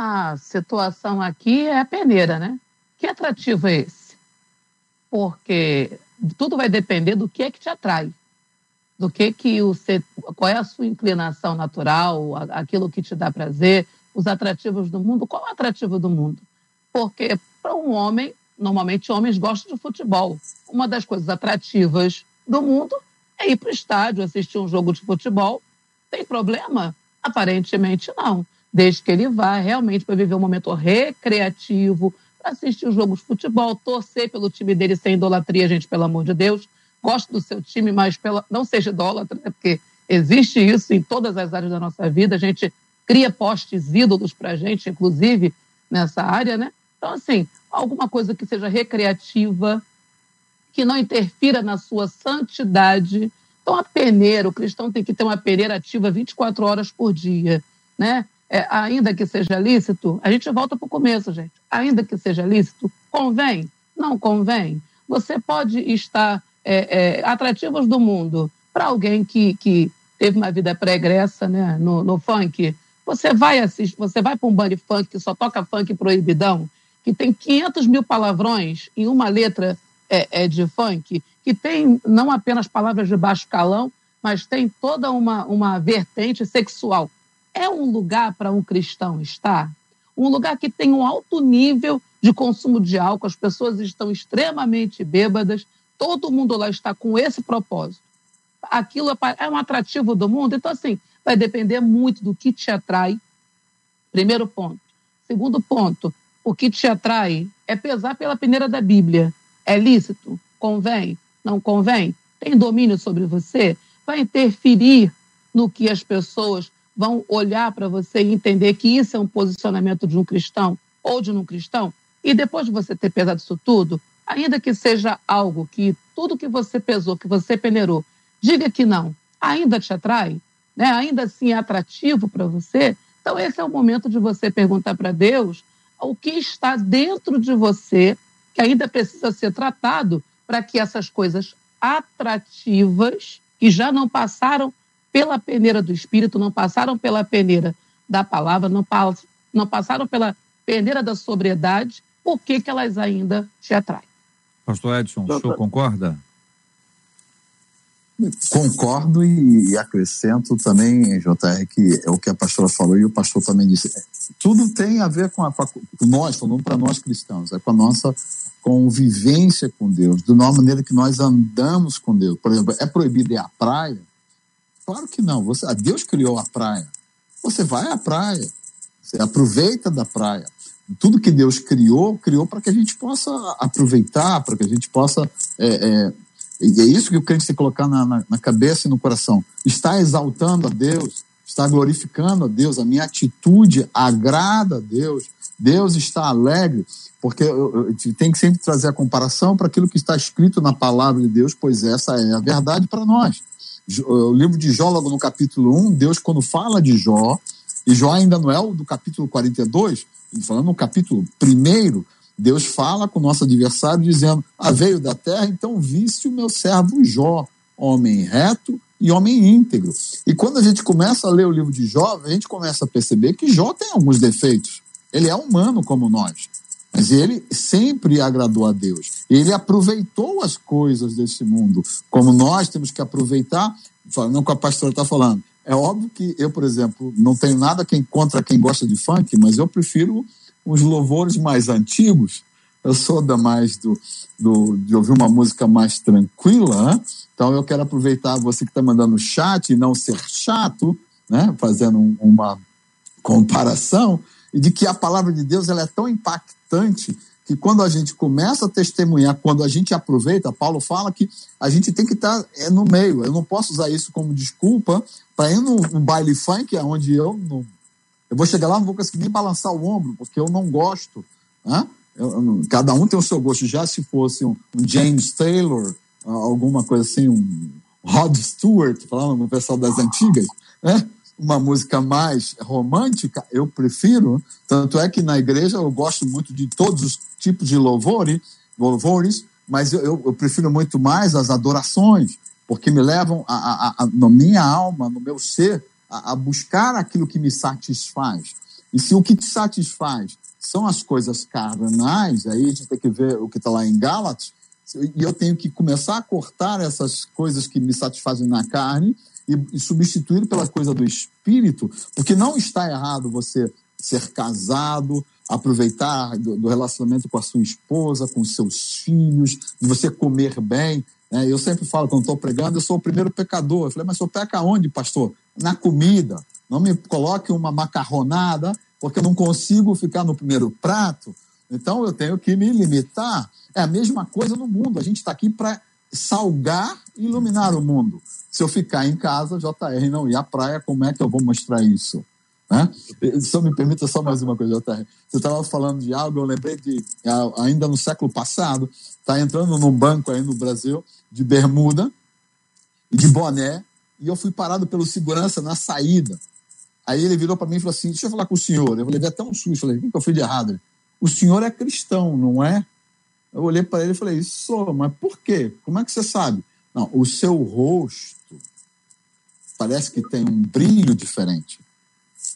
[SPEAKER 4] A situação aqui é a peneira, né? Que atrativo é esse? Porque tudo vai depender do que é que te atrai, do que que o qual é a sua inclinação natural, aquilo que te dá prazer, os atrativos do mundo. Qual é o atrativo do mundo? Porque para um homem, normalmente homens gostam de futebol. Uma das coisas atrativas do mundo é ir para o estádio, assistir um jogo de futebol. Tem problema? Aparentemente não desde que ele vá realmente para viver um momento recreativo, para assistir os jogos de futebol, torcer pelo time dele sem idolatria, gente, pelo amor de Deus. Gosto do seu time, mas pela... não seja idólatra, né? porque existe isso em todas as áreas da nossa vida. A gente cria postes ídolos para a gente, inclusive nessa área, né? Então, assim, alguma coisa que seja recreativa, que não interfira na sua santidade. Então, a peneira, o cristão tem que ter uma peneira ativa 24 horas por dia, né? É, ainda que seja lícito, a gente volta para o começo, gente. Ainda que seja lícito, convém? Não convém? Você pode estar é, é, atrativos do mundo para alguém que, que teve uma vida pregressa né, no, no funk. Você vai assistir, você vai para um band funk que só toca funk proibidão, que tem 500 mil palavrões em uma letra é, é, de funk, que tem não apenas palavras de baixo calão, mas tem toda uma, uma vertente sexual é um lugar para um cristão estar? Um lugar que tem um alto nível de consumo de álcool, as pessoas estão extremamente bêbadas, todo mundo lá está com esse propósito. Aquilo é um atrativo do mundo, então, assim, vai depender muito do que te atrai. Primeiro ponto. Segundo ponto, o que te atrai é pesar pela peneira da Bíblia. É lícito? Convém? Não convém? Tem domínio sobre você? Vai interferir no que as pessoas vão olhar para você e entender que isso é um posicionamento de um cristão ou de um cristão, e depois de você ter pesado isso tudo, ainda que seja algo que tudo que você pesou, que você peneirou, diga que não, ainda te atrai, né? ainda assim é atrativo para você, então esse é o momento de você perguntar para Deus o que está dentro de você que ainda precisa ser tratado para que essas coisas atrativas, que já não passaram pela peneira do Espírito, não passaram pela peneira da palavra, não, não passaram pela peneira da sobriedade, por que, que elas ainda te atraem?
[SPEAKER 1] Pastor Edson, o senhor concorda?
[SPEAKER 5] Concordo e, e, acrescento também, JR, que é o que a pastora falou e o pastor também disse. Tudo tem a ver com, a, com nós, falando para nós cristãos, é com a nossa convivência com Deus, de uma maneira que nós andamos com Deus. Por exemplo, é proibido ir à praia? Claro que não. Você, Deus criou a praia. Você vai à praia, você aproveita da praia. Tudo que Deus criou, criou para que a gente possa aproveitar, para que a gente possa. É, é, e é isso que o crente tem que colocar na, na, na cabeça e no coração. Está exaltando a Deus, está glorificando a Deus, a minha atitude agrada a Deus, Deus está alegre, porque eu, eu, tem que sempre trazer a comparação para aquilo que está escrito na palavra de Deus, pois essa é a verdade para nós. O livro de Jó, logo no capítulo 1, Deus, quando fala de Jó, e Jó ainda não é o do capítulo 42, falando no capítulo 1, Deus fala com o nosso adversário, dizendo: Ah, veio da terra, então viste o meu servo Jó, homem reto e homem íntegro. E quando a gente começa a ler o livro de Jó, a gente começa a perceber que Jó tem alguns defeitos. Ele é humano como nós. Mas ele sempre agradou a Deus. Ele aproveitou as coisas desse mundo, como nós temos que aproveitar, não que a pastora está falando. É óbvio que eu, por exemplo, não tenho nada contra quem gosta de funk, mas eu prefiro os louvores mais antigos. Eu sou da mais do, do de ouvir uma música mais tranquila, né? então eu quero aproveitar você que está mandando chat e não ser chato, né? fazendo um, uma comparação e de que a palavra de Deus ela é tão impactante que quando a gente começa a testemunhar, quando a gente aproveita, Paulo fala que a gente tem que estar é, no meio. Eu não posso usar isso como desculpa para ir num, num baile funk, onde eu não. Eu vou chegar lá, não vou conseguir nem balançar o ombro, porque eu não gosto. Né? Eu, eu, cada um tem o seu gosto. Já se fosse um, um James Taylor, alguma coisa assim, um Rod Stewart, falando com pessoal das antigas, né? Uma música mais romântica, eu prefiro. Tanto é que na igreja eu gosto muito de todos os tipos de louvores, louvores mas eu, eu, prefiro muito mais as adorações, porque me levam a, a, a, na minha alma, no meu ser, a, a buscar aquilo que me satisfaz. E se o que te satisfaz são as coisas carnais, aí a gente tem que ver o que está lá em Gálatas, e eu tenho que começar a cortar essas coisas que me satisfazem na carne e, e substituir pela coisa do espírito, porque não está errado você ser casado, aproveitar do, do, relacionamento com a sua esposa, com seus filhos, de você comer bem. Né? Eu sempre falo, quando estou pregando, eu sou o primeiro pecador. Eu falei, mas eu peca onde, pastor? Na comida. Não me coloque uma macarronada, porque eu não consigo ficar no primeiro prato. Então eu tenho que me limitar. É a mesma coisa no mundo. A gente está aqui para salgar e iluminar o mundo. Se eu ficar em casa, JR, não ir à praia, como é que eu vou mostrar isso? Né? Só me permita só mais uma coisa, JR. Você estava falando de algo, eu lembrei de, ainda no século passado, está entrando num banco aí no Brasil, de bermuda e de boné, e eu fui parado pelo segurança na saída. Aí ele virou para mim e falou assim: Deixa eu falar com o senhor. Eu falei: até um susto. Falei: O que eu fiz de errado? O senhor é cristão, não é? Eu olhei para ele e falei, sou, mas por quê? Como é que você sabe? Não, o seu rosto parece que tem um brilho diferente.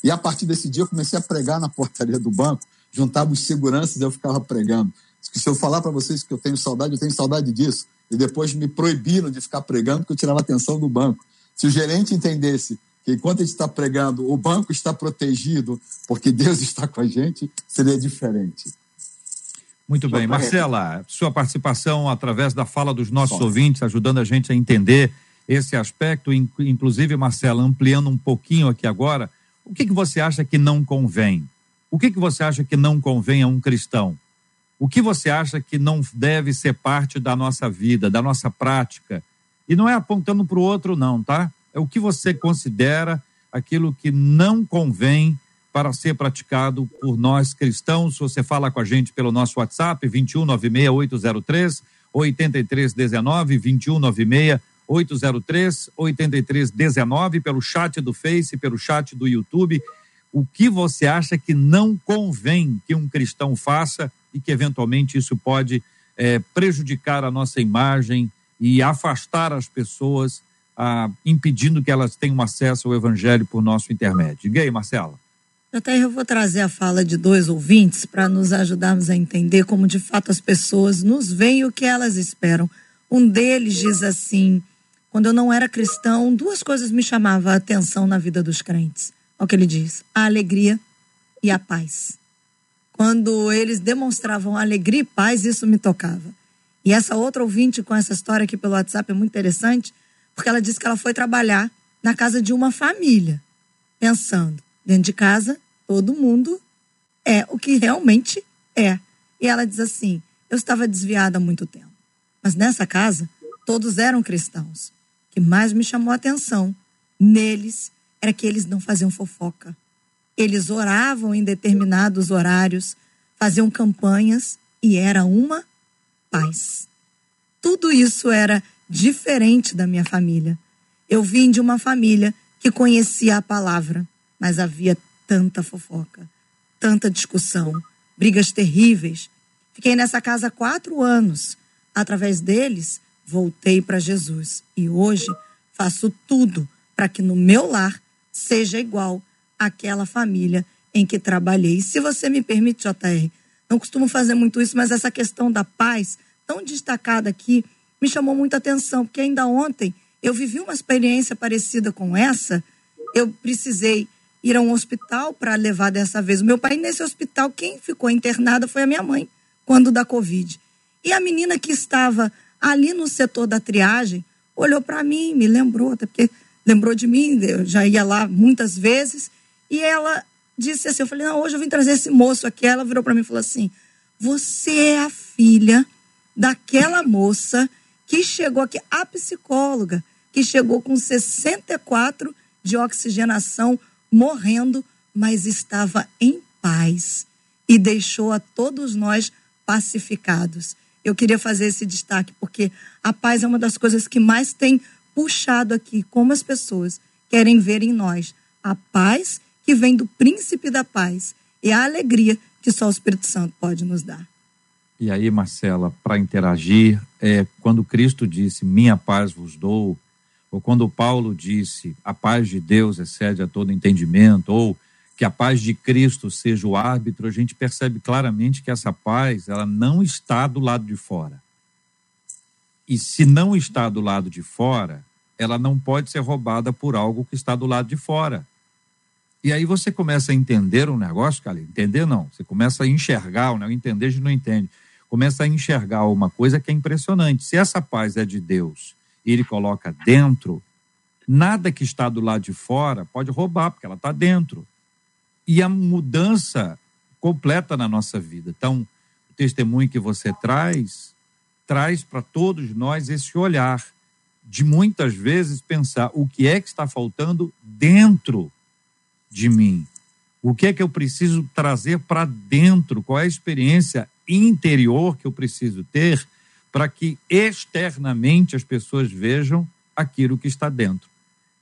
[SPEAKER 5] E a partir desse dia eu comecei a pregar na portaria do banco, juntava os seguranças e eu ficava pregando. Se eu falar para vocês que eu tenho saudade, eu tenho saudade disso. E depois me proibiram de ficar pregando porque eu tirava atenção do banco. Se o gerente entendesse que enquanto a gente está pregando, o banco está protegido porque Deus está com a gente, seria diferente.
[SPEAKER 1] Muito bem. Marcela, sua participação através da fala dos nossos ouvintes, ajudando a gente a entender esse aspecto, inclusive, Marcela, ampliando um pouquinho aqui agora, o que, que você acha que não convém? O que, que você acha que não convém a um cristão? O que você acha que não deve ser parte da nossa vida, da nossa prática? E não é apontando para o outro, não, tá? É o que você considera aquilo que não convém para ser praticado por nós cristãos. Você fala com a gente pelo nosso WhatsApp, 2196803 8319, 2196 803 8319, pelo chat do Face, pelo chat do YouTube. O que você acha que não convém que um cristão faça e que eventualmente isso pode é, prejudicar a nossa imagem e afastar as pessoas, ah, impedindo que elas tenham acesso ao evangelho por nosso intermédio? Aí, Marcela.
[SPEAKER 2] Até eu vou trazer a fala de dois ouvintes para nos ajudarmos a entender como de fato as pessoas nos veem e o que elas esperam. Um deles diz assim: quando eu não era cristão, duas coisas me chamavam a atenção na vida dos crentes. Olha o que ele diz: a alegria e a paz. quando eles demonstravam alegria e paz, isso me tocava. E essa outra ouvinte com essa história aqui pelo WhatsApp é muito interessante, porque ela disse que ela foi trabalhar na casa de uma família, pensando, dentro de casa, todo mundo é o que realmente é. E ela diz assim: eu estava desviada há muito tempo, mas nessa casa todos eram cristãos. O que mais me chamou a atenção neles era que eles não faziam fofoca. Eles oravam em determinados horários, faziam campanhas e era uma paz. Tudo isso era diferente da minha família. Eu vim de uma família que conhecia a palavra, mas havia tanta fofoca, tanta discussão, brigas terríveis. Fiquei nessa casa quatro anos. Através deles, voltei para Jesus e hoje faço tudo para que no meu lar seja igual àquela família em que trabalhei. E se você me permite, JR, não costumo fazer muito isso, mas essa questão da paz, tão destacada aqui, me chamou muita atenção, porque ainda ontem eu vivi uma experiência parecida com essa. Eu precisei ir a um hospital para levar dessa vez o meu pai. Nesse hospital, quem ficou internada foi a minha mãe, quando da Covid. E a menina que estava ali no setor da triagem olhou para mim, me lembrou, até porque lembrou de mim, eu já ia lá muitas vezes, e ela disse assim: eu falei, não, hoje eu vim trazer esse moço aqui. Ela virou para mim e falou assim: você é a filha daquela moça que chegou aqui, a psicóloga, que chegou com 64 de oxigenação, morrendo, mas estava em paz e deixou a todos nós pacificados. Eu queria fazer esse destaque porque a paz é uma das coisas que mais tem puxado aqui, como as pessoas querem ver em nós a paz que vem do príncipe da paz e a alegria que só o Espírito Santo pode nos dar.
[SPEAKER 1] E aí, Marcela, para interagir, é, quando Cristo disse: Minha paz vos dou, ou quando Paulo disse: A paz de Deus excede a todo entendimento, ou que a paz de Cristo seja o árbitro, a gente percebe claramente que essa paz ela não está do lado de fora. E se não está do lado de fora, ela não pode ser roubada por algo que está do lado de fora. E aí você começa a entender um negócio, cara, entender não, você começa a enxergar, não entender a gente não entende. Começa a enxergar uma coisa que é impressionante. Se essa paz é de Deus ele coloca dentro, nada que está do lado de fora pode roubar, porque ela está dentro. E a mudança completa na nossa vida. Então, o testemunho que você traz, traz para todos nós esse olhar de muitas vezes pensar o que é que está faltando dentro de mim. O que é que eu preciso trazer para dentro? Qual é a experiência interior que eu preciso ter para que externamente as pessoas vejam aquilo que está dentro?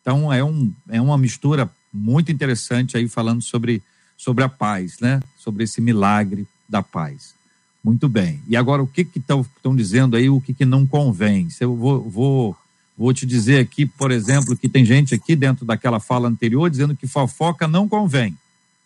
[SPEAKER 1] Então é, um, é uma mistura muito interessante aí falando sobre, sobre a paz, né? Sobre esse milagre da paz. Muito bem. E agora o que estão dizendo aí, o que, que não convém? Eu vou, vou Vou te dizer aqui, por exemplo, que tem gente aqui dentro daquela fala anterior dizendo que fofoca não convém.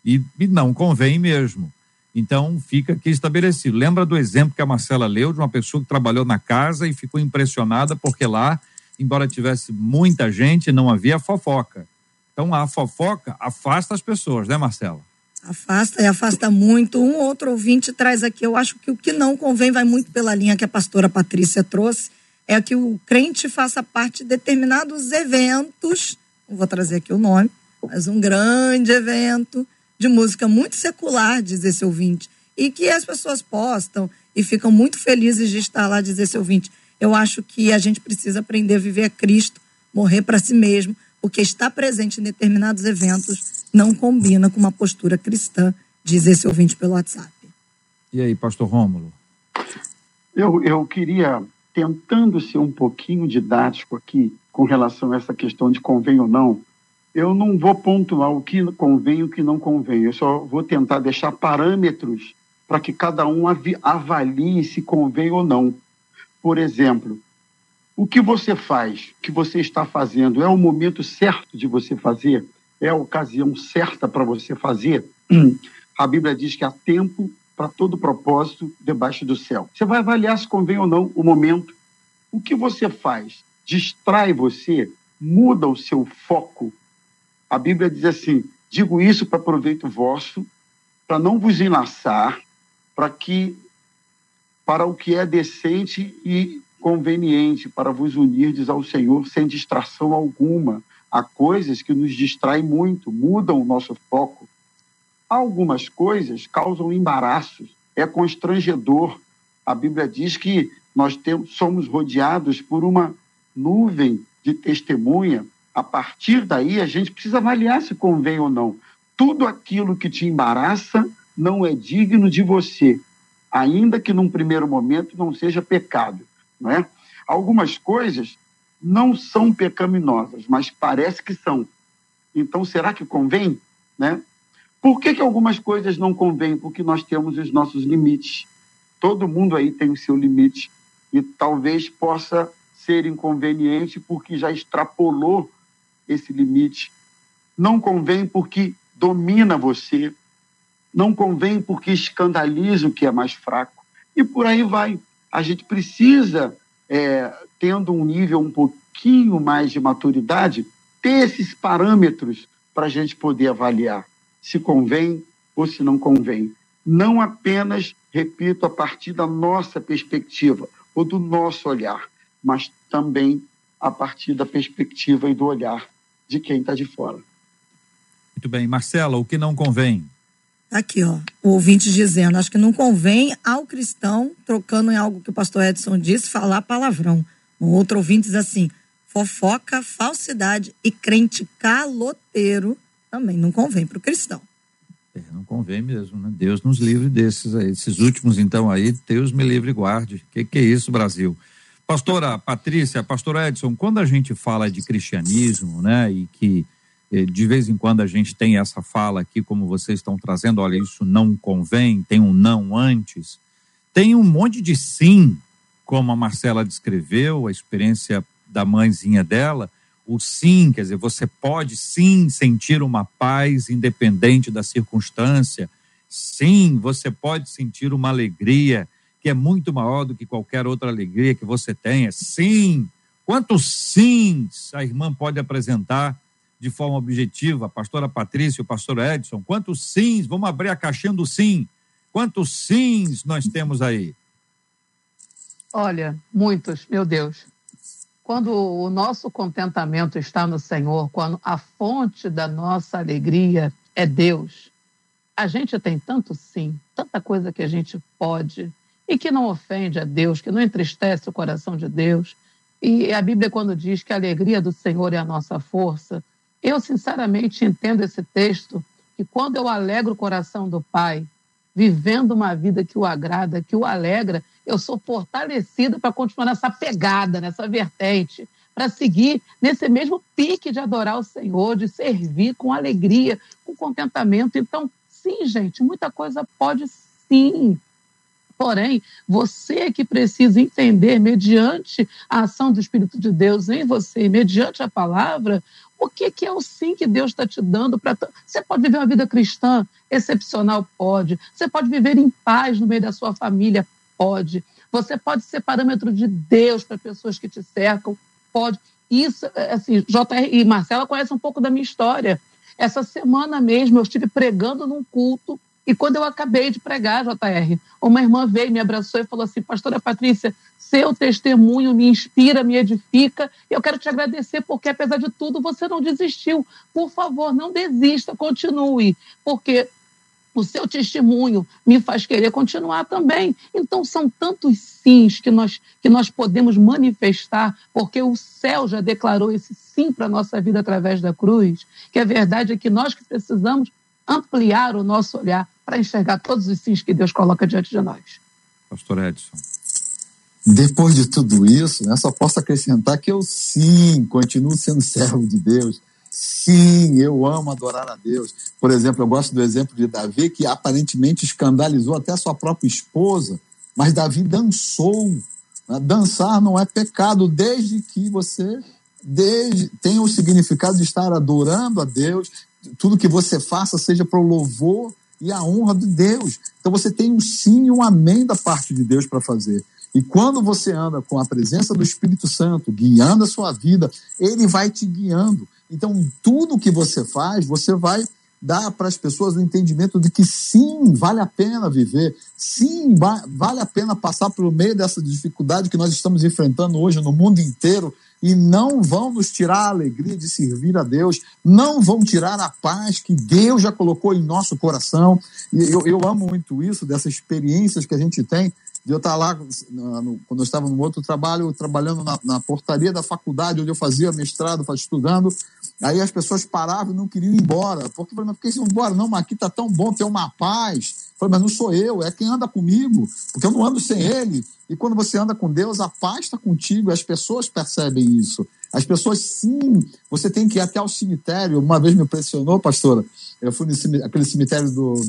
[SPEAKER 1] E, e não convém mesmo. Então, fica aqui estabelecido. Lembra do exemplo que a Marcela leu de uma pessoa que trabalhou na casa e ficou impressionada porque lá, embora tivesse muita gente, não havia fofoca. Então, a fofoca afasta as pessoas, né, Marcela?
[SPEAKER 2] Afasta e afasta muito. Um outro ouvinte traz aqui, eu acho que o que não convém vai muito pela linha que a pastora Patrícia trouxe, é que o crente faça parte de determinados eventos, não vou trazer aqui o nome, mas um grande evento de música muito secular, diz esse ouvinte, e que as pessoas postam e ficam muito felizes de estar lá, diz esse ouvinte. Eu acho que a gente precisa aprender a viver a Cristo, morrer para si mesmo, porque estar presente em determinados eventos não combina com uma postura cristã, diz esse ouvinte pelo WhatsApp.
[SPEAKER 1] E aí, pastor Rômulo?
[SPEAKER 3] Eu, eu queria tentando ser um pouquinho didático aqui com relação a essa questão de convém ou não, eu não vou pontuar o que convém e o que não convém. Eu só vou tentar deixar parâmetros para que cada um avalie se convém ou não. Por exemplo, o que você faz, o que você está fazendo, é o momento certo de você fazer? É a ocasião certa para você fazer? A Bíblia diz que há tempo para todo propósito debaixo do céu. Você vai avaliar se convém ou não o momento. O que você faz? Distrai você? Muda o seu foco? A Bíblia diz assim: digo isso para proveito vosso, para não vos enlaçar, para que para o que é decente e conveniente, para vos unirdes ao Senhor sem distração alguma. Há coisas que nos distraem muito, mudam o nosso foco. Algumas coisas causam embaraços, é constrangedor. A Bíblia diz que nós temos, somos rodeados por uma nuvem de testemunha. A partir daí, a gente precisa avaliar se convém ou não. Tudo aquilo que te embaraça não é digno de você, ainda que num primeiro momento não seja pecado, não é? Algumas coisas não são pecaminosas, mas parece que são. Então, será que convém, né? Por que, que algumas coisas não convêm? Porque nós temos os nossos limites. Todo mundo aí tem o seu limite e talvez possa ser inconveniente porque já extrapolou esse limite. Não convém porque domina você, não convém porque escandaliza o que é mais fraco. E por aí vai. A gente precisa, é, tendo um nível um pouquinho mais de maturidade, ter esses parâmetros para a gente poder avaliar se convém ou se não convém. Não apenas, repito, a partir da nossa perspectiva ou do nosso olhar, mas também a partir da perspectiva e do olhar de quem está de fora.
[SPEAKER 1] Muito bem. Marcela, o que não convém?
[SPEAKER 2] Aqui, ó, o ouvinte dizendo, acho que não convém ao cristão, trocando em algo que o pastor Edson disse, falar palavrão. Um outro ouvinte diz assim, fofoca, falsidade e crente caloteiro também não convém para o cristão.
[SPEAKER 1] É, não convém mesmo, né? Deus nos livre desses aí. Esses últimos, então, aí, Deus me livre e guarde. O que, que é isso, Brasil? Pastora Patrícia, pastor Edson, quando a gente fala de cristianismo, né, e que eh, de vez em quando a gente tem essa fala aqui, como vocês estão trazendo, olha, isso não convém, tem um não antes, tem um monte de sim, como a Marcela descreveu, a experiência da mãezinha dela, o sim, quer dizer, você pode sim sentir uma paz independente da circunstância, sim, você pode sentir uma alegria que é muito maior do que qualquer outra alegria que você tenha. Sim. Quantos sims a irmã pode apresentar de forma objetiva, a pastora Patrícia, o pastor Edson? Quantos sims? Vamos abrir a caixinha do sim. Quantos sims nós temos aí?
[SPEAKER 4] Olha, muitos, meu Deus. Quando o nosso contentamento está no Senhor, quando a fonte da nossa alegria é Deus, a gente tem tanto sim, tanta coisa que a gente pode e que não ofende a Deus, que não entristece o coração de Deus. E a Bíblia, quando diz que a alegria do Senhor é a nossa força, eu sinceramente entendo esse texto que quando eu alegro o coração do Pai, vivendo uma vida que o agrada, que o alegra, eu sou fortalecida para continuar nessa pegada, nessa vertente, para seguir nesse mesmo pique de adorar o Senhor, de servir com alegria, com contentamento. Então, sim, gente, muita coisa pode sim Porém, você que precisa entender, mediante a ação do Espírito de Deus em você, mediante a palavra, o que, que é o sim que Deus está te dando para. Você pode viver uma vida cristã excepcional? Pode. Você pode viver em paz no meio da sua família? Pode. Você pode ser parâmetro de Deus para pessoas que te cercam? Pode. Isso, assim, JR e Marcela conhecem um pouco da minha história. Essa semana mesmo eu estive pregando num culto e quando eu acabei de pregar, JR, uma irmã veio, me abraçou e falou assim: Pastora Patrícia, seu testemunho me inspira, me edifica. E eu quero te agradecer porque, apesar de tudo, você não desistiu. Por favor, não desista, continue. Porque o seu testemunho me faz querer continuar também. Então, são tantos sims que nós, que nós podemos manifestar, porque o céu já declarou esse sim para a nossa vida através da cruz, que a verdade é que nós que precisamos ampliar o nosso olhar para enxergar todos os sims que Deus coloca diante de nós.
[SPEAKER 1] Pastor Edson.
[SPEAKER 5] Depois de tudo isso, né, só posso acrescentar que eu sim continuo sendo servo de Deus. Sim, eu amo adorar a Deus. Por exemplo, eu gosto do exemplo de Davi, que aparentemente escandalizou até a sua própria esposa, mas Davi dançou. Né? Dançar não é pecado, desde que você desde, tenha o significado de estar adorando a Deus, tudo que você faça seja para o louvor e a honra de Deus. Então você tem um sim e um amém da parte de Deus para fazer. E quando você anda com a presença do Espírito Santo guiando a sua vida, ele vai te guiando. Então, tudo que você faz, você vai dar para as pessoas o entendimento de que sim, vale a pena viver, sim, vale a pena passar pelo meio dessa dificuldade que nós estamos enfrentando hoje no mundo inteiro e não vão nos tirar a alegria de servir a Deus, não vão tirar a paz que Deus já colocou em nosso coração. E eu, eu amo muito isso, dessas experiências que a gente tem de eu estar lá, no, quando eu estava no outro trabalho, trabalhando na, na, portaria da faculdade, onde eu fazia mestrado, estudando, aí as pessoas paravam e não queriam ir embora. Porque, por que iam embora? Não, mas aqui está tão bom, tem uma paz. Eu falei, mas não sou eu, é quem anda comigo, porque eu não ando sem ele. E quando você anda com Deus, a paz está contigo, as pessoas percebem isso. As pessoas, sim, você tem que ir até o cemitério. Uma vez me impressionou, pastora, eu fui naquele cemitério do,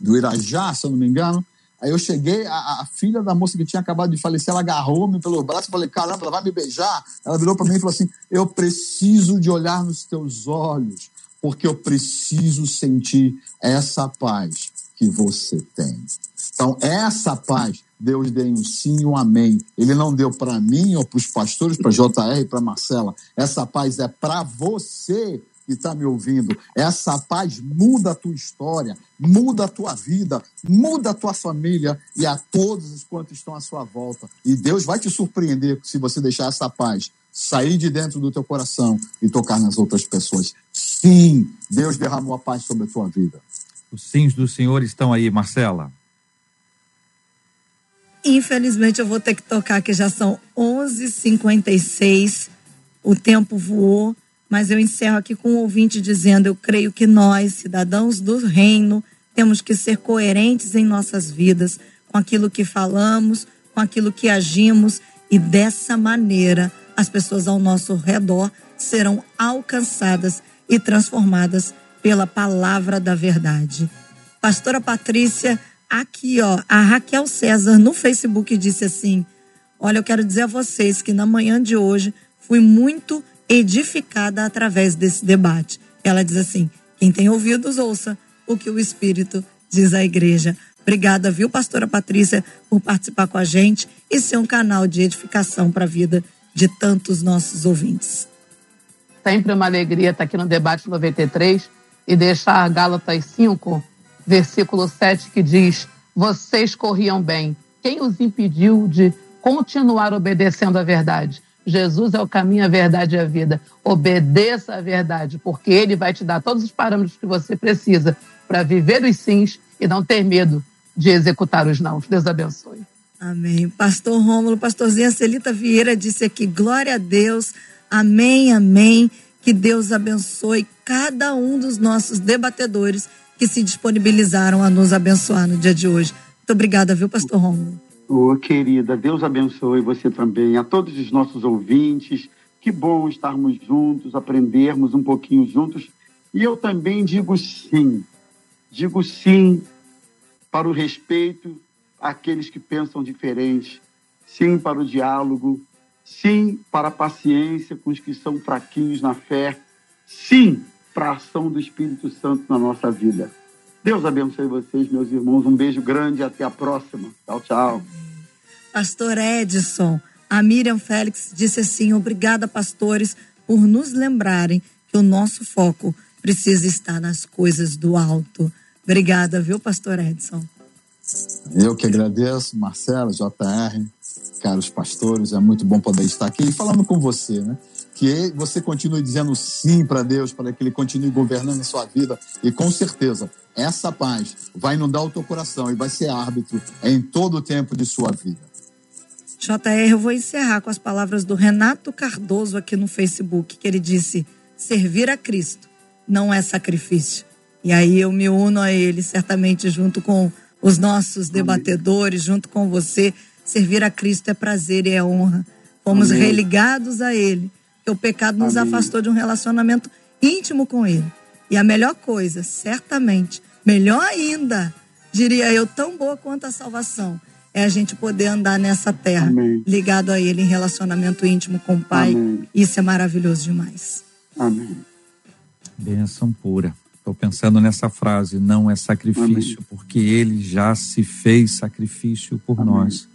[SPEAKER 5] do Irajá, se eu não me engano, Aí eu cheguei, a, a, filha da moça que tinha acabado de falecer, ela agarrou-me pelo braço e falei, caramba, ela vai me beijar. Ela virou para mim e falou assim: Eu preciso de olhar nos teus olhos, porque eu preciso sentir essa paz que você tem. Então, essa paz, Deus deu um sim e um amém. Ele não deu para mim ou para os pastores, para JR para Marcela. Essa paz é para você que está me ouvindo, essa paz muda a tua história, muda a tua vida, muda a tua família e a todos os quantos estão à sua volta. E Deus vai te surpreender se você deixar essa paz sair de dentro do teu coração e tocar nas outras pessoas. Sim, Deus derramou a paz sobre a tua vida.
[SPEAKER 1] Os sims do Senhor estão aí, Marcela.
[SPEAKER 2] Infelizmente eu vou ter que tocar que já são 11h56. O tempo voou mas eu encerro aqui com um ouvinte dizendo: eu creio que nós, cidadãos do reino, temos que ser coerentes em nossas vidas, com aquilo que falamos, com aquilo que agimos, e dessa maneira as pessoas ao nosso redor serão alcançadas e transformadas pela palavra da verdade. Pastora Patrícia, aqui ó, a Raquel César no Facebook disse assim: Olha, eu quero dizer a vocês que na manhã de hoje fui muito edificada através desse debate. Ela diz assim: quem tem ouvidos, ouça o que o Espírito diz à igreja. Obrigada, viu, pastora Patrícia, por participar com a gente e ser um canal de edificação para a vida de tantos nossos ouvintes.
[SPEAKER 4] Sempre uma alegria estar aqui no Debate 93 e deixar Gálatas 5, versículo 7, que diz: Vocês corriam bem. Quem os impediu de continuar obedecendo à verdade? Jesus é o caminho, a verdade e a vida. Obedeça à verdade, porque ele vai te dar todos os parâmetros que você precisa para viver os sims e não ter medo de executar os não. Deus abençoe.
[SPEAKER 2] Amém. Pastor Rômulo, pastorzinha Celita Vieira disse aqui: glória a Deus. Amém, amém. Que Deus abençoe cada um dos nossos debatedores que se disponibilizaram a nos abençoar no dia de hoje. Muito obrigada, viu, pastor Rômulo?
[SPEAKER 3] Ô, oh, querida, Deus abençoe você também, a todos os nossos ouvintes. Que bom estarmos juntos, aprendermos um pouquinho juntos. E eu também digo sim, digo sim para o respeito àqueles que pensam diferente, sim para o diálogo, sim para a paciência com os que são fraquinhos na fé, sim para a ação do Espírito Santo na nossa vida. Deus abençoe vocês, meus irmãos. Um beijo grande e até a próxima. Tchau, tchau.
[SPEAKER 2] Pastor Edson, a Miriam Félix disse assim: obrigada, pastores, por nos lembrarem que o nosso foco precisa estar nas coisas do alto. Obrigada, viu, Pastor Edson?
[SPEAKER 5] Eu que agradeço, Marcelo, JR, caros pastores, é muito bom poder estar aqui falando com você, né? Que você continue dizendo sim para Deus, para que Ele continue governando a sua vida. E com certeza, essa paz vai inundar o teu coração e vai ser árbitro em todo o tempo de sua vida.
[SPEAKER 2] JR, eu vou encerrar com as palavras do Renato Cardoso aqui no Facebook, que ele disse: servir a Cristo não é sacrifício. E aí eu me uno a ele, certamente junto com os nossos debatedores, junto com você. Servir a Cristo é prazer e é honra. Fomos Amém. religados a Ele, porque o pecado nos Amém. afastou de um relacionamento íntimo com Ele. E a melhor coisa, certamente, melhor ainda, diria eu, tão boa quanto a salvação, é a gente poder andar nessa terra Amém. ligado a Ele em relacionamento íntimo com o Pai. Amém. Isso é maravilhoso demais.
[SPEAKER 3] Amém.
[SPEAKER 1] Benção pura. Estou pensando nessa frase, não é sacrifício, Amém. porque Ele já se fez sacrifício por nós.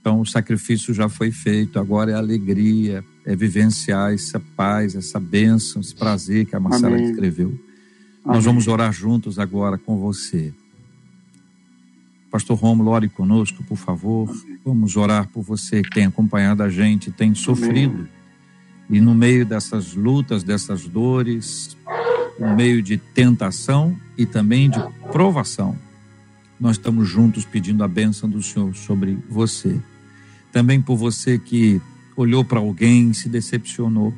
[SPEAKER 1] Então o sacrifício já foi feito, agora é alegria, é vivenciar essa paz, essa bênção, esse prazer que a Marcela descreveu. Nós vamos orar juntos agora com você. Pastor Romulo, ore conosco, por favor. Amém. Vamos orar por você que tem acompanhado a gente, tem sofrido. Amém. E no meio dessas lutas, dessas dores, no meio de tentação e também de provação, nós estamos juntos pedindo a bênção do Senhor sobre você. Também por você que olhou para alguém se decepcionou.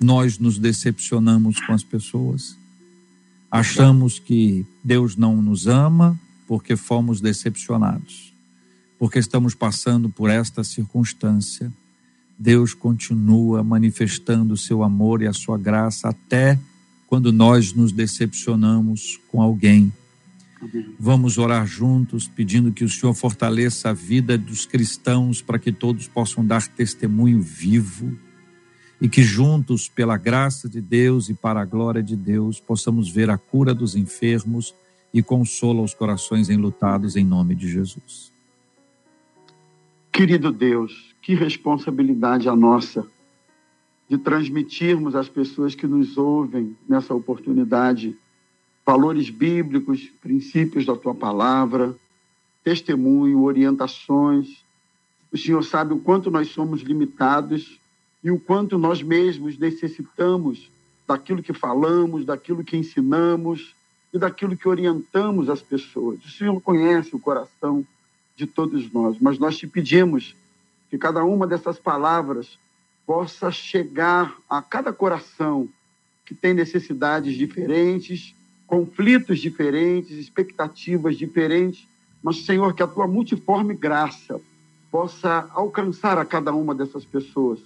[SPEAKER 1] Nós nos decepcionamos com as pessoas. Achamos que Deus não nos ama porque fomos decepcionados. Porque estamos passando por esta circunstância. Deus continua manifestando o seu amor e a sua graça até quando nós nos decepcionamos com alguém Vamos orar juntos, pedindo que o Senhor fortaleça a vida dos cristãos para que todos possam dar testemunho vivo e que juntos, pela graça de Deus e para a glória de Deus, possamos ver a cura dos enfermos e consola os corações enlutados em nome de Jesus.
[SPEAKER 3] Querido Deus, que responsabilidade a nossa de transmitirmos às pessoas que nos ouvem nessa oportunidade valores bíblicos, princípios da tua palavra, testemunho, orientações. O Senhor sabe o quanto nós somos limitados e o quanto nós mesmos necessitamos daquilo que falamos, daquilo que ensinamos e daquilo que orientamos as pessoas. O Senhor conhece o coração de todos nós, mas nós te pedimos que cada uma dessas palavras possa chegar a cada coração que tem necessidades diferentes conflitos diferentes, expectativas diferentes, mas, Senhor, que a tua multiforme graça possa alcançar a cada uma dessas pessoas,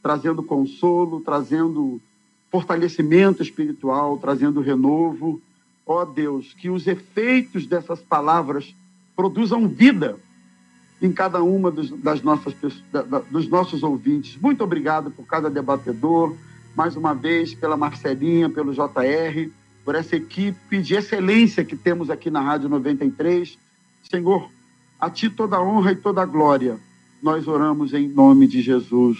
[SPEAKER 3] trazendo consolo, trazendo fortalecimento espiritual, trazendo renovo. Ó oh, Deus, que os efeitos dessas palavras produzam vida em cada uma dos, das nossas, dos nossos ouvintes. Muito obrigado por cada debatedor, mais uma vez pela Marcelinha, pelo JR por essa equipe de excelência que temos aqui na Rádio 93. Senhor, a Ti toda a honra e toda a glória. Nós oramos em nome de Jesus.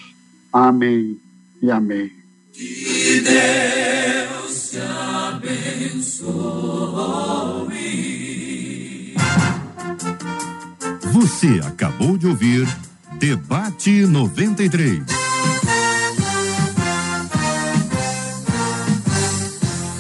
[SPEAKER 3] Amém e amém.
[SPEAKER 6] Que Deus te abençoe. Você acabou de ouvir Debate 93.